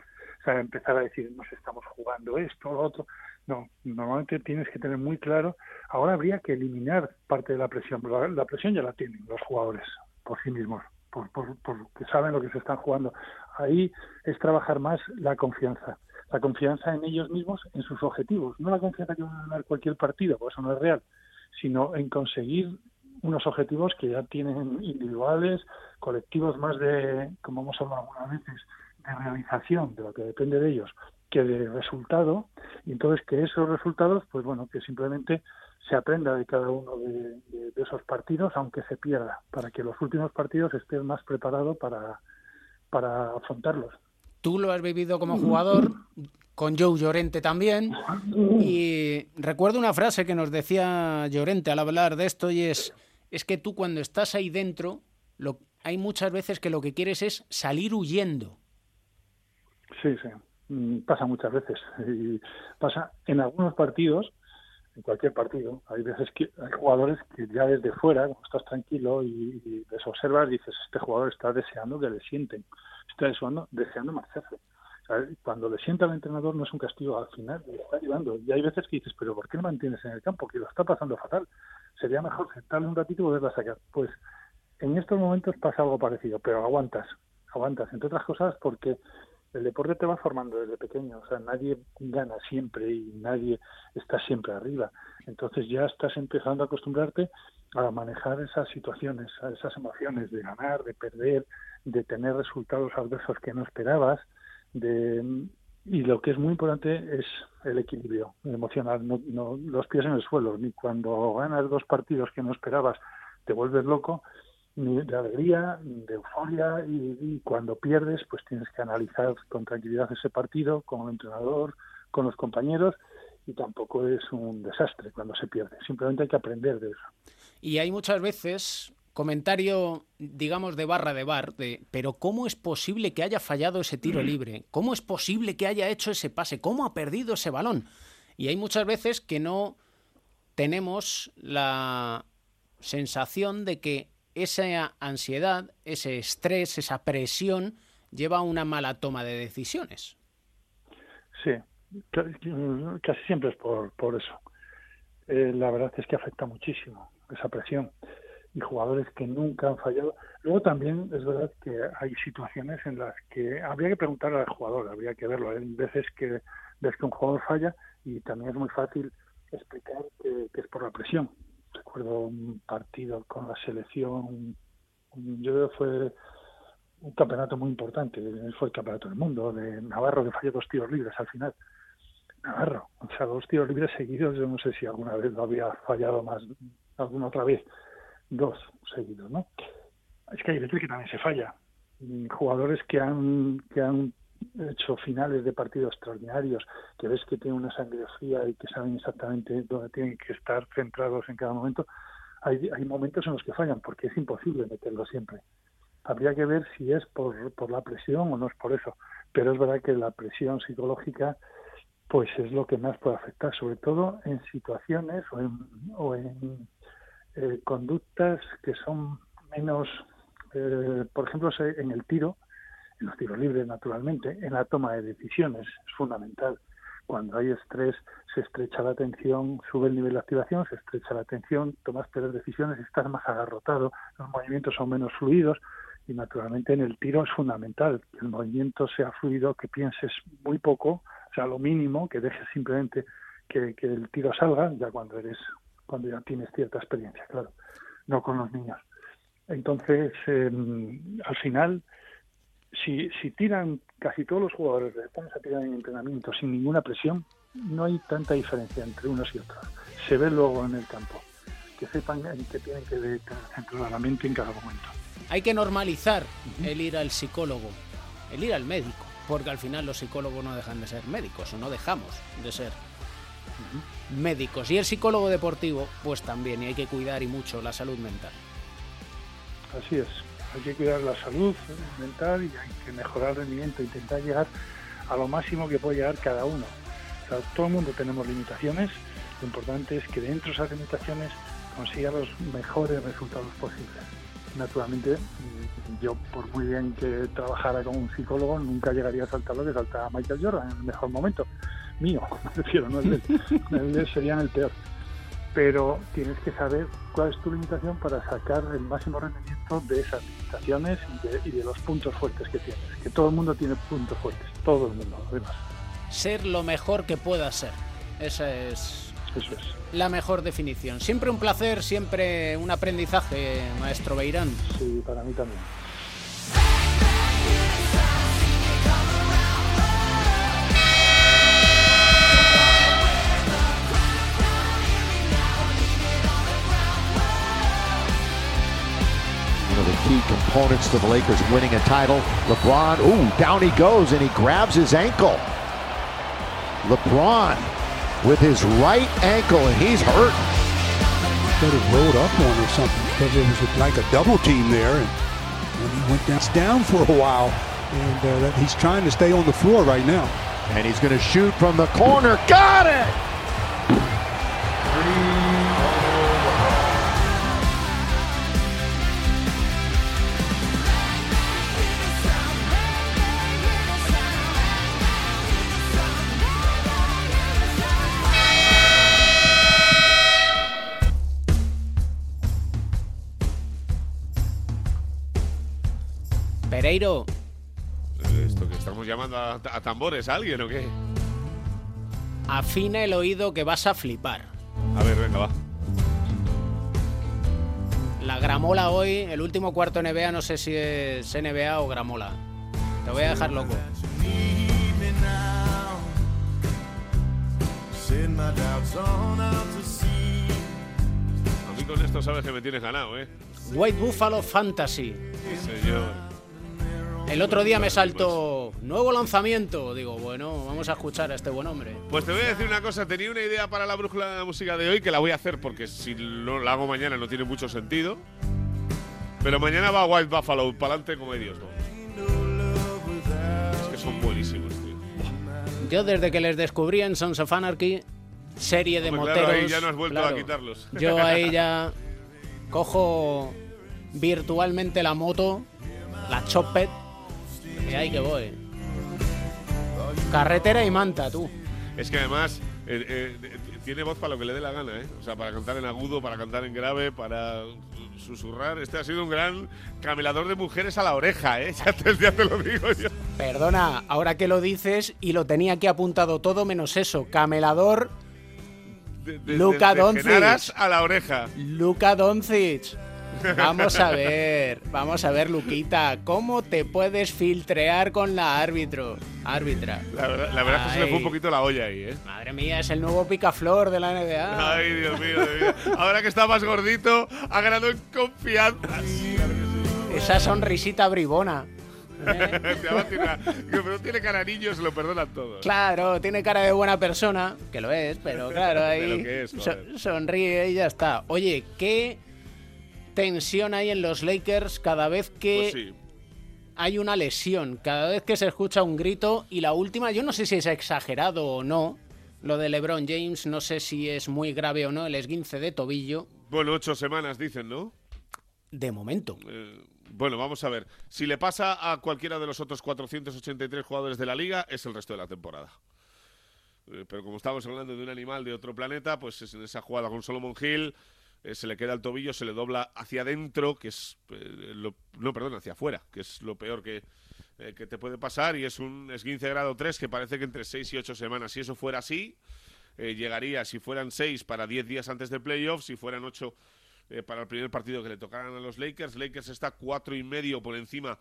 O sea, empezar a decir, nos estamos jugando esto, lo otro. No, normalmente tienes que tener muy claro. Ahora habría que eliminar parte de la presión. La, la presión ya la tienen los jugadores por sí mismos, por, por, porque saben lo que se están jugando. Ahí es trabajar más la confianza. La confianza en ellos mismos, en sus objetivos. No la confianza que van a ganar cualquier partido, porque eso no es real, sino en conseguir unos objetivos que ya tienen individuales, colectivos más de, como hemos hablado algunas veces, de realización, de lo que depende de ellos, que de resultado, y entonces que esos resultados, pues bueno, que simplemente se aprenda de cada uno de, esos partidos, aunque se pierda, para que los últimos partidos estén más preparados para, para afrontarlos. Tú lo has vivido como jugador, con Joe Llorente también, y recuerdo una frase que nos decía Llorente al hablar de esto, y es, es que tú cuando estás ahí dentro, lo, hay muchas veces que lo que quieres es salir huyendo. Sí, sí, pasa muchas veces. Pasa en algunos partidos, en cualquier partido, hay veces que hay jugadores que ya desde fuera, cuando estás tranquilo y, les observas, dices, este jugador está deseando que le sienten, está deseando, deseando marcharse. cuando le sienta al entrenador no es un castigo, al final le está llevando. Y hay veces que dices, pero ¿por qué no mantienes en el campo? Que lo está pasando fatal sería mejor sentarle un ratito y volverla a sacar. Pues en estos momentos pasa algo parecido, pero aguantas, aguantas, entre otras cosas porque el deporte te va formando desde pequeño, o sea, nadie gana siempre y nadie está siempre arriba. Entonces ya estás empezando a acostumbrarte a manejar esas situaciones, a esas emociones de ganar, de perder, de tener resultados adversos que no esperabas, de y lo que es muy importante es el equilibrio emocional, no, no, los pies en el suelo, ni cuando ganas dos partidos que no esperabas te vuelves loco, de alegría, ni de euforia, y, cuando pierdes, pues tienes que analizar con tranquilidad ese partido, con el entrenador, con los compañeros, y tampoco es un desastre cuando se pierde, simplemente hay que aprender de eso. Y hay muchas veces comentario, digamos, de barra de bar, de, pero ¿cómo es posible que haya fallado ese tiro mm. libre? ¿Cómo es posible que haya hecho ese pase? ¿Cómo ha perdido ese balón? Y hay muchas veces que no tenemos la sensación de que esa ansiedad, ese estrés, esa presión lleva a una mala toma de decisiones. Sí, casi siempre es por, por eso. Eh, la verdad es que afecta muchísimo esa presión y jugadores que nunca han fallado. Luego también es verdad que hay situaciones en las que habría que preguntar al jugador, habría que verlo. Hay veces que ves que un jugador falla y también es muy fácil explicar que, es por la presión. Un partido con la selección, yo creo que fue un campeonato muy importante, fue el campeonato del mundo, de Navarro que falló dos tiros libres al final. Navarro, o sea, dos tiros libres seguidos, yo no sé si alguna vez lo había fallado más, alguna otra vez dos seguidos, ¿no? Es que hay veces que también se falla. Jugadores que han, que han hecho finales de partidos extraordinarios, que ves que tienen una sangre fría y que saben exactamente dónde tienen que estar centrados en cada momento, hay, hay momentos en los que fallan, porque es imposible meterlo siempre. Habría que ver si es por, por la presión o no es por eso. Pero es verdad que la presión psicológica pues es lo que más puede afectar, sobre todo en situaciones o en, o en eh, conductas que son menos, eh, por ejemplo, en el tiro, en los tiros libres naturalmente, en la toma de decisiones es fundamental. Cuando hay estrés se estrecha la atención, sube el nivel de activación, se estrecha la atención, tomas peores decisiones, estás más agarrotado, los movimientos son menos fluidos y naturalmente en el tiro es fundamental que el movimiento sea fluido, que pienses muy poco, o sea, lo mínimo, que dejes simplemente que, el tiro salga, ya cuando eres cuando ya tienes cierta experiencia, claro, no con los niños. Entonces, em, al final, si, si tiran casi todos los jugadores estamos a tirar en entrenamiento sin ninguna presión, no hay tanta diferencia entre unos y otros. Se ve luego en el campo, que sepan qué tienen que centrar la mente en cada momento. Hay que normalizar el ir al psicólogo, el ir al médico, porque al final los psicólogos no dejan de ser médicos o no dejamos de ser médicos. Y el psicólogo deportivo, pues también, y hay que cuidar y mucho la salud mental. Así es, hay que cuidar la salud mental y hay que mejorar el rendimiento, intentar llegar a lo máximo que puede llegar cada uno. todo el mundo tenemos limitaciones, lo importante es que dentro de esas limitaciones consiga los mejores resultados posibles. Naturalmente, yo por muy bien que trabajara con un psicólogo, nunca llegaría a saltar lo que salta Michael Jordan en el mejor momento. Mío, me refiero, no el de él. El de él sería el peor. Pero tienes que saber cuál es tu limitación para sacar el máximo rendimiento de esas limitaciones y de, los puntos fuertes que tienes. Que todo el mundo tiene puntos fuertes, todo el mundo, además. Ser lo mejor que pueda ser. Esa es, Eso es la mejor definición. Siempre un placer, siempre un aprendizaje, maestro Beirán. Sí, para mí también. Key components to the Lakers winning a title. LeBron, ooh, down he goes and he grabs his ankle. LeBron with his right ankle and he's hurt. Could have rolled up on or something because it was like a double team there and, and he went down, down for a while and uh, he's trying to stay on the floor right now. And he's going to shoot from the corner. Got it! Pereiro. ¿Esto que estamos llamando a, a tambores a alguien o qué? Afina el oído que vas a flipar. A ver, venga, va. La gramola hoy, el último cuarto NBA, no sé si es NBA o gramola. Te voy a dejar loco. A mí con esto sabes que me tienes ganado, ¿eh? White Buffalo Fantasy. Sí, señor. El otro día me saltó nuevo lanzamiento. Digo, bueno, vamos a escuchar a este buen hombre. Pues te voy a decir una cosa. Tenía una idea para la brújula de la música de hoy que la voy a hacer porque si la hago mañana no tiene mucho sentido. Pero mañana va White Buffalo para adelante como Dios. Es que son buenísimos, tío. Yo desde que les descubrí en Sons of Anarchy, serie de Hombre, moteros. claro, ahí ya no has vuelto claro, a quitarlos. Yo ahí ya cojo virtualmente la moto, la chopet, y ahí que voy. Carretera y manta, tú. Es que además eh, eh, tiene voz para lo que le dé la gana, ¿eh? O sea, para cantar en agudo, para cantar en grave, para susurrar. Este ha sido un gran camelador de mujeres a la oreja, ¿eh? Ya te, ya te lo digo yo. Perdona, ahora que lo dices y lo tenía aquí apuntado todo menos eso. Camelador De, desde Doncic. A la oreja. Luka Doncic. Vamos a ver, vamos a ver, Luquita, ¿cómo te puedes filtrear con la árbitro? Árbitra. La verdad, la verdad es que se le fue un poquito la olla ahí, ¿eh? Madre mía, es el nuevo picaflor de la NBA. Ay, Dios mío, Dios mío. Ahora que está más gordito, ha ganado en confianza. Esa sonrisita bribona. Tirar. Pero tiene caranillos, lo perdonan todos. Claro, tiene cara de buena persona, que lo es, pero claro, ahí lo que es, so- joder. sonríe y ya está. Oye, ¿qué tensión hay en los Lakers cada vez que Pues sí. hay una lesión, cada vez que se escucha un grito y la última, yo no sé si es exagerado o no, lo de LeBron James, no sé si es muy grave o no, el esguince de tobillo, Bueno, ocho semanas dicen, ¿no? de momento. Eh, bueno, vamos a ver. Si le pasa a cualquiera de los otros 483 jugadores de la liga, es el resto de la temporada. Eh, pero como estamos hablando de un animal de otro planeta, pues es en esa jugada con Solomon Hill, eh, se le queda el tobillo, se le dobla hacia adentro, que es. eh, lo- no, perdón, hacia afuera, que es lo peor que, eh, que te puede pasar, y es un esguince grado 3 que parece que entre 6 y 8 semanas, si eso fuera así, llegaría, si fueran 6 para 10 días antes de playoffs, si fueran 8 eh, para el primer partido que le tocaran a los Lakers. Lakers está cuatro y medio por encima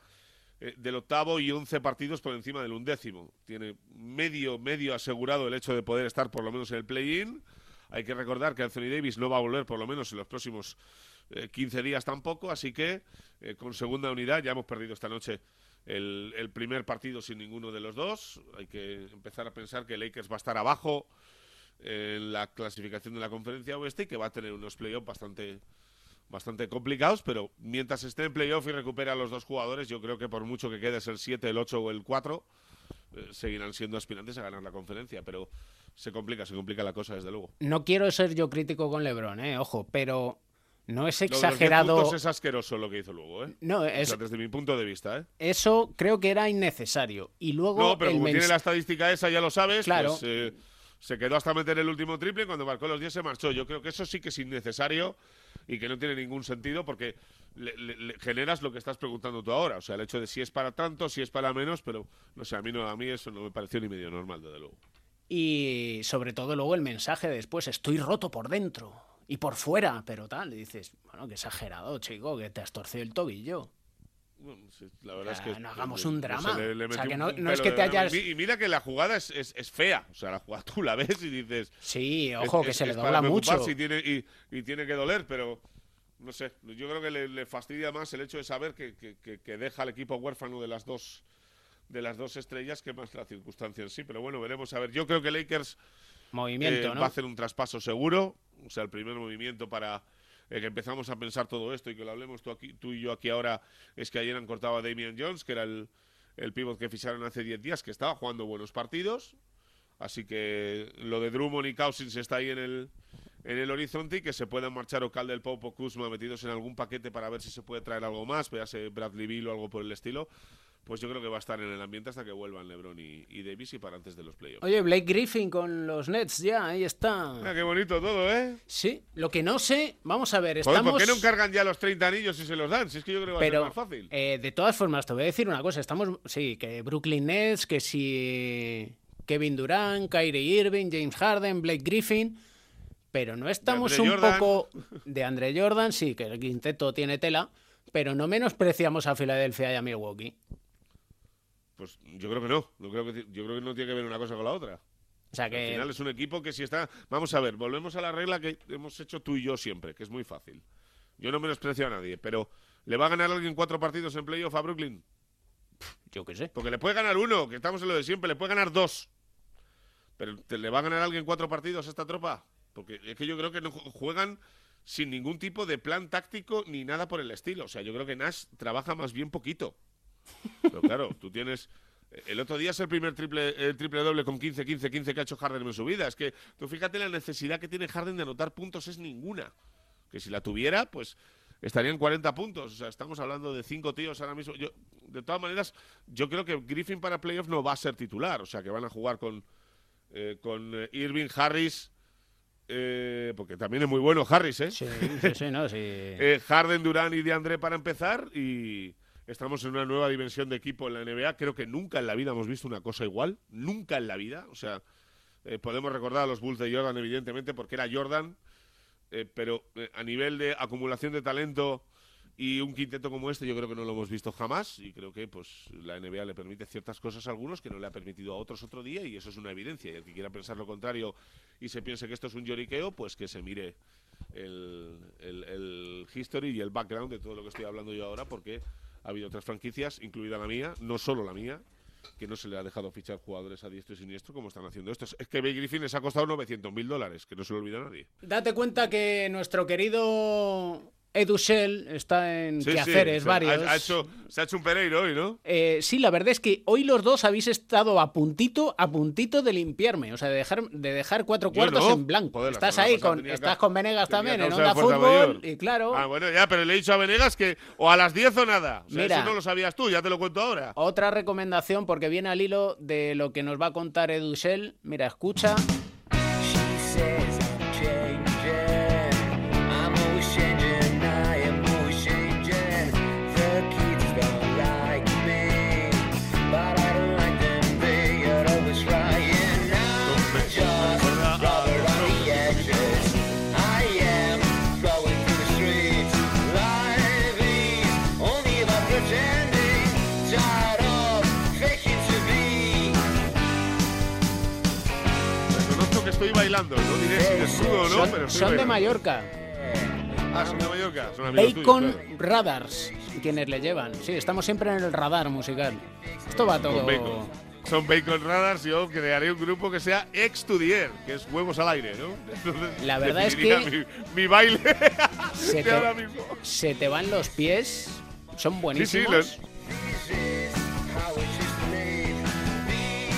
del octavo y 11 partidos por encima del undécimo. Tiene medio, medio asegurado el hecho de poder estar por lo menos en el play-in. Hay que recordar que Anthony Davis no va a volver por lo menos en los próximos 15 días tampoco, así que con segunda unidad ya hemos perdido esta noche el, primer partido sin ninguno de los dos. Hay que empezar a pensar que Lakers va a estar abajo en la clasificación de la conferencia oeste y que va a tener unos playoffs bastante bastante complicados, pero mientras esté en playoff y recupere a los dos jugadores, yo creo que por mucho que quede el 7, el 8 o el 4, eh, seguirán siendo aspirantes a ganar la conferencia, pero se complica, se complica la cosa desde luego. No quiero ser yo crítico con LeBron, eh, ojo, pero no es exagerado. Lo es asqueroso lo que hizo luego, ¿eh? No, es... desde mi punto de vista, ¿eh? Eso creo que era innecesario. Y luego. No, pero como tiene la estadística esa, ya lo sabes, claro. pues eh, se quedó hasta meter el último triple y cuando marcó los 10 se marchó. Yo creo que eso sí que es innecesario y que no tiene ningún sentido porque le, generas lo que estás preguntando tú ahora. O sea, el hecho de si es para tanto, si es para menos, pero no sé, a mí, no, a mí eso no me pareció ni medio normal, desde luego. Y sobre todo luego el mensaje después, estoy roto por dentro y por fuera, pero tal. Y dices, bueno, qué exagerado, chico, que te has torcido el tobillo. la verdad es que no hagamos un drama. o sea, que no, es que te hayas. Y mira que la jugada es, es, fea. O sea, la jugada tú la ves y dices. Sí, ojo, que se le dobla mucho. Y tiene, y, y, tiene que doler, pero no sé. Yo creo que le, fastidia más el hecho de saber que, que, que, deja al equipo huérfano de las dos de las dos estrellas que más la circunstancia en sí. Pero bueno, veremos a ver. Yo creo que Lakers movimiento, eh, va a hacer un traspaso seguro. O sea, el primer movimiento para eh, que empezamos a pensar todo esto y que lo hablemos tú, aquí, tú y yo aquí ahora es que ayer han cortado a Damian Jones, que era el, el pivot que ficharon hace 10 días, que estaba jugando buenos partidos. Así que lo de Drummond y Cousins está ahí en el, en el horizonte y que se puedan marchar Ocal del Pop o Kuzma metidos en algún paquete para ver si se puede traer algo más, vease Bradley Bill o algo por el estilo pues yo creo que va a estar en el ambiente hasta que vuelvan LeBron y, Davis y para antes de los playoffs. Oye, Blake Griffin con los Nets ya, ahí está. Mira, qué bonito todo, ¿eh? Sí, lo que no sé, vamos a ver, estamos... ¿Por qué no cargan ya los 30 anillos y se los dan? Si es que yo creo que va a ser más fácil. Eh, de todas formas, te voy a decir una cosa, estamos, sí, que Brooklyn Nets, que si Kevin Durant, Kyrie Irving, James Harden, Blake Griffin... Pero no estamos un poco de Andre Jordan, sí, que el quinteto tiene tela, pero no menospreciamos a Filadelfia y a Milwaukee. Pues yo creo que no. Yo creo que, yo creo que no tiene que ver una cosa con la otra. O sea que... Al final es un equipo que si está... Vamos a ver, volvemos a la regla que hemos hecho tú y yo siempre, que es muy fácil. Yo no menosprecio a nadie, pero ¿le va a ganar alguien cuatro partidos en playoff a Brooklyn? Yo qué sé. Porque le puede ganar uno, que estamos en lo de siempre, le puede ganar dos. Pero ¿le va a ganar alguien cuatro partidos a esta tropa? Porque es que yo creo que no juegan sin ningún tipo de plan táctico ni nada por el estilo. O sea, yo creo que Nash trabaja más bien poquito. Pero claro, tú tienes. El otro día es el primer triple, el triple doble con 15, 15, 15 que ha hecho Harden en su vida. Es que tú fíjate la necesidad que tiene Harden de anotar puntos es ninguna. Que si la tuviera, pues estarían 40 puntos. O sea, estamos hablando de cinco tíos ahora mismo. Yo, de todas maneras, yo creo que Griffin para playoff no va a ser titular. O sea, que van a jugar con, eh, con eh, Irving Harris. Eh, porque también es muy bueno Harris, ¿eh? Sí, sí, no, sí. Harden, Durán y DeAndre para empezar. Y, Estamos en una nueva dimensión de equipo en la NBA. Creo que nunca en la vida hemos visto una cosa igual. Nunca en la vida. O sea, eh, podemos recordar a los Bulls de Jordan, evidentemente, porque era Jordan. Eh, pero eh, a nivel de acumulación de talento y un quinteto como este, yo creo que no lo hemos visto jamás. Y creo que pues la NBA le permite ciertas cosas a algunos que no le ha permitido a otros otro día. Y eso es una evidencia. Y el que quiera pensar lo contrario y se piense que esto es un lloriqueo, pues que se mire el, el history y el background de todo lo que estoy hablando yo ahora, porque ha habido otras franquicias, incluida la mía, no solo la mía, que no se le ha dejado fichar jugadores a diestro y siniestro como están haciendo estos. Es que Bay Griffin les ha costado 900 mil dólares, que no se lo olvida nadie. Date cuenta que nuestro querido Edu Shell está en quehaceres varios. Ha, hecho, se ha hecho un Pereiro hoy, ¿no? Eh, sí, la verdad es que hoy los dos habéis estado a puntito, a puntito de limpiarme, o sea, de dejar, de dejar cuatro cuartos en blanco. estás ahí con, estás con Venegas también en Onda Fútbol y claro. Ah, bueno, ya, pero le he dicho a Venegas que o a las 10 o nada. O sea, Mira, eso no lo sabías tú, ya te lo cuento ahora. Otra recomendación porque viene al hilo de lo que nos va a contar Edu Shell. Mira, escucha. Bailando. No diré si desnudo o no, son, pero sí son de. Mallorca. Ah, son de Mallorca. Son amigos Bacon tuyos, Radars, quienes le llevan. Sí, estamos siempre en el radar musical. Esto va todo. Con Bacon. Son Bacon Radars. Yo crearé un grupo que sea Extudier, que es huevos al aire, ¿no? Entonces, La verdad es que Mi, mi baile Se ahora te, mismo. se te van los pies. Son buenísimos. los-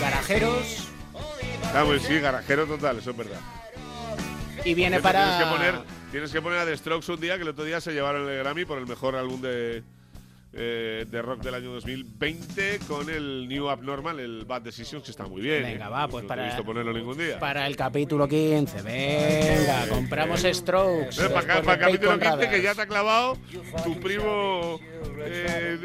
Garajeros. Ah, pues sí, garajero total, eso es verdad. Y viene para. Tienes que, poner, tienes que poner a The Strokes un día, que el otro día se llevaron el Grammy por el mejor álbum de, eh, de rock del año 2020 con el New Abnormal, el Bad Decisions, que está muy bien. Venga, ¿eh? va, pues no para- visto ponerlo ningún día. Para el capítulo 15. Venga, compramos Strokes. Para, el capítulo Bacon 15 que ya te ha clavado tu primo eh,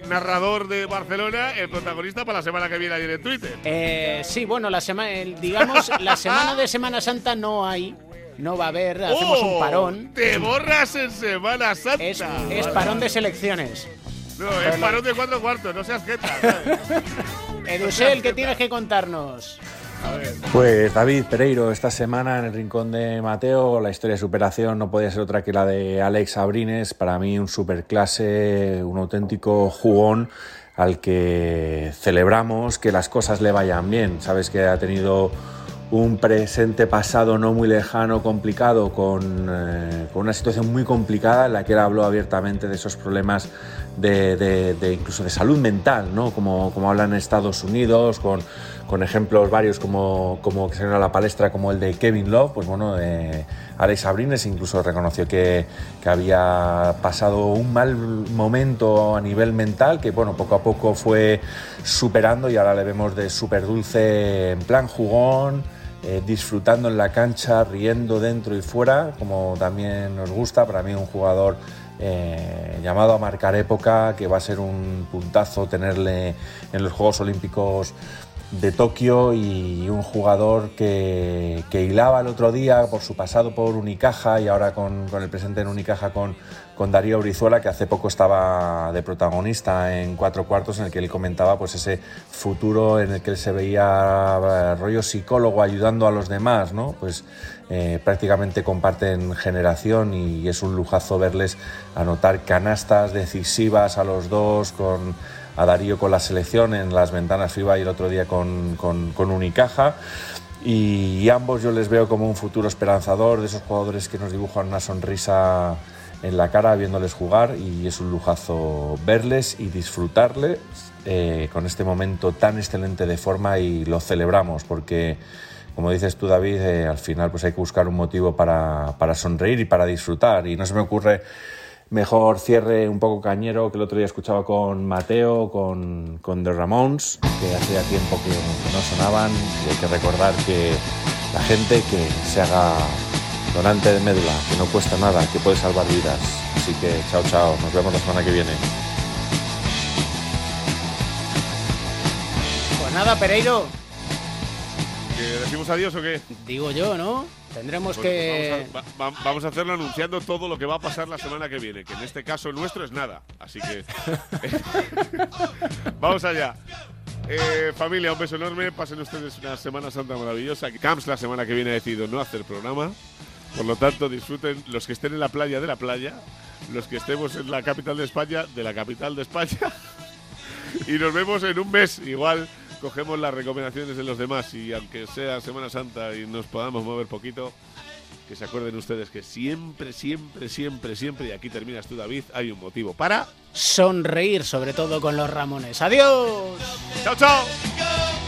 de- narrador de Barcelona, el protagonista para la semana que viene ayer en Twitter. Eh, sí, bueno, la semana, digamos, la semana de Semana Santa no hay. No va a haber, hacemos un ¡Oh! parón. ¡Te borras en Semana Santa! Es, es parón de selecciones. No, es parón de cuatro cuartos, no seas jeta. Edusel, ¿qué tienes que contarnos? Pues David Pereiro, esta semana en el rincón de Mateo, la historia de superación no podía ser otra que la de Alex Abrines, para mí un superclase, un auténtico jugón al que celebramos que las cosas le vayan bien. Sabes que ha tenido un presente pasado no muy lejano, complicado, con, eh, con una situación muy complicada en la que él habló abiertamente de esos problemas de, incluso de salud mental, ¿no? como, como hablan en Estados Unidos, con, con ejemplos varios como, como que se a la palestra, como el de Kevin Love, pues bueno, Alex Abrines incluso reconoció que, que había pasado un mal momento a nivel mental, que bueno, poco a poco fue superando y ahora le vemos de súper dulce en plan jugón, eh, disfrutando en la cancha, riendo dentro y fuera, como también nos gusta. Para mí un jugador eh, llamado a marcar época, que va a ser un puntazo tenerle en los Juegos Olímpicos de Tokio y un jugador que, hilaba el otro día por su pasado por Unicaja y ahora con, con el presente en Unicaja con, con Darío Brizuela, que hace poco estaba de protagonista en cuatro cuartos, en el que él comentaba pues ese futuro en el que él se veía eh, rollo psicólogo ayudando a los demás, ¿no? Pues eh, prácticamente comparten generación y es un lujazo verles anotar canastas decisivas a los dos con a Darío con la selección en las ventanas FIBA y el otro día con, con, con Unicaja. Y, y ambos yo les veo como un futuro esperanzador de esos jugadores que nos dibujan una sonrisa en la cara viéndoles jugar y es un lujazo verles y disfrutarles eh, con este momento tan excelente de forma y lo celebramos porque como dices tú David eh, al final pues hay que buscar un motivo para, para sonreír y para disfrutar. Y no se me ocurre mejor cierre un poco cañero que el otro día escuchaba con Mateo, con, con The Ramones, que hacía tiempo que no sonaban. Y hay que recordar que la gente que se haga donante de médula, que no cuesta nada, que puede salvar vidas. Así que chao, chao, nos vemos la semana que viene. Pues nada, Pereiro, ¿Que ¿Decimos adiós o qué? digo yo, ¿no? Tendremos Bueno, que. pues vamos, a, va- vamos a hacerlo anunciando todo lo que va a pasar la semana que viene, que en este caso el nuestro es nada. Así que. vamos allá. Eh, familia, un beso enorme. Pasen ustedes una Semana Santa maravillosa. Camps la semana que viene ha decidido no hacer programa. Por lo tanto, disfruten los que estén en la playa de la playa, los que estemos en la capital de España de la capital de España. y nos vemos en un mes. Igual cogemos las recomendaciones de los demás y aunque sea Semana Santa y nos podamos mover poquito, que se acuerden ustedes que siempre, siempre, siempre, siempre, y aquí terminas tú David, hay un motivo para... Sonreír, sobre todo con los Ramones. ¡Adiós! ¡Chao, chao!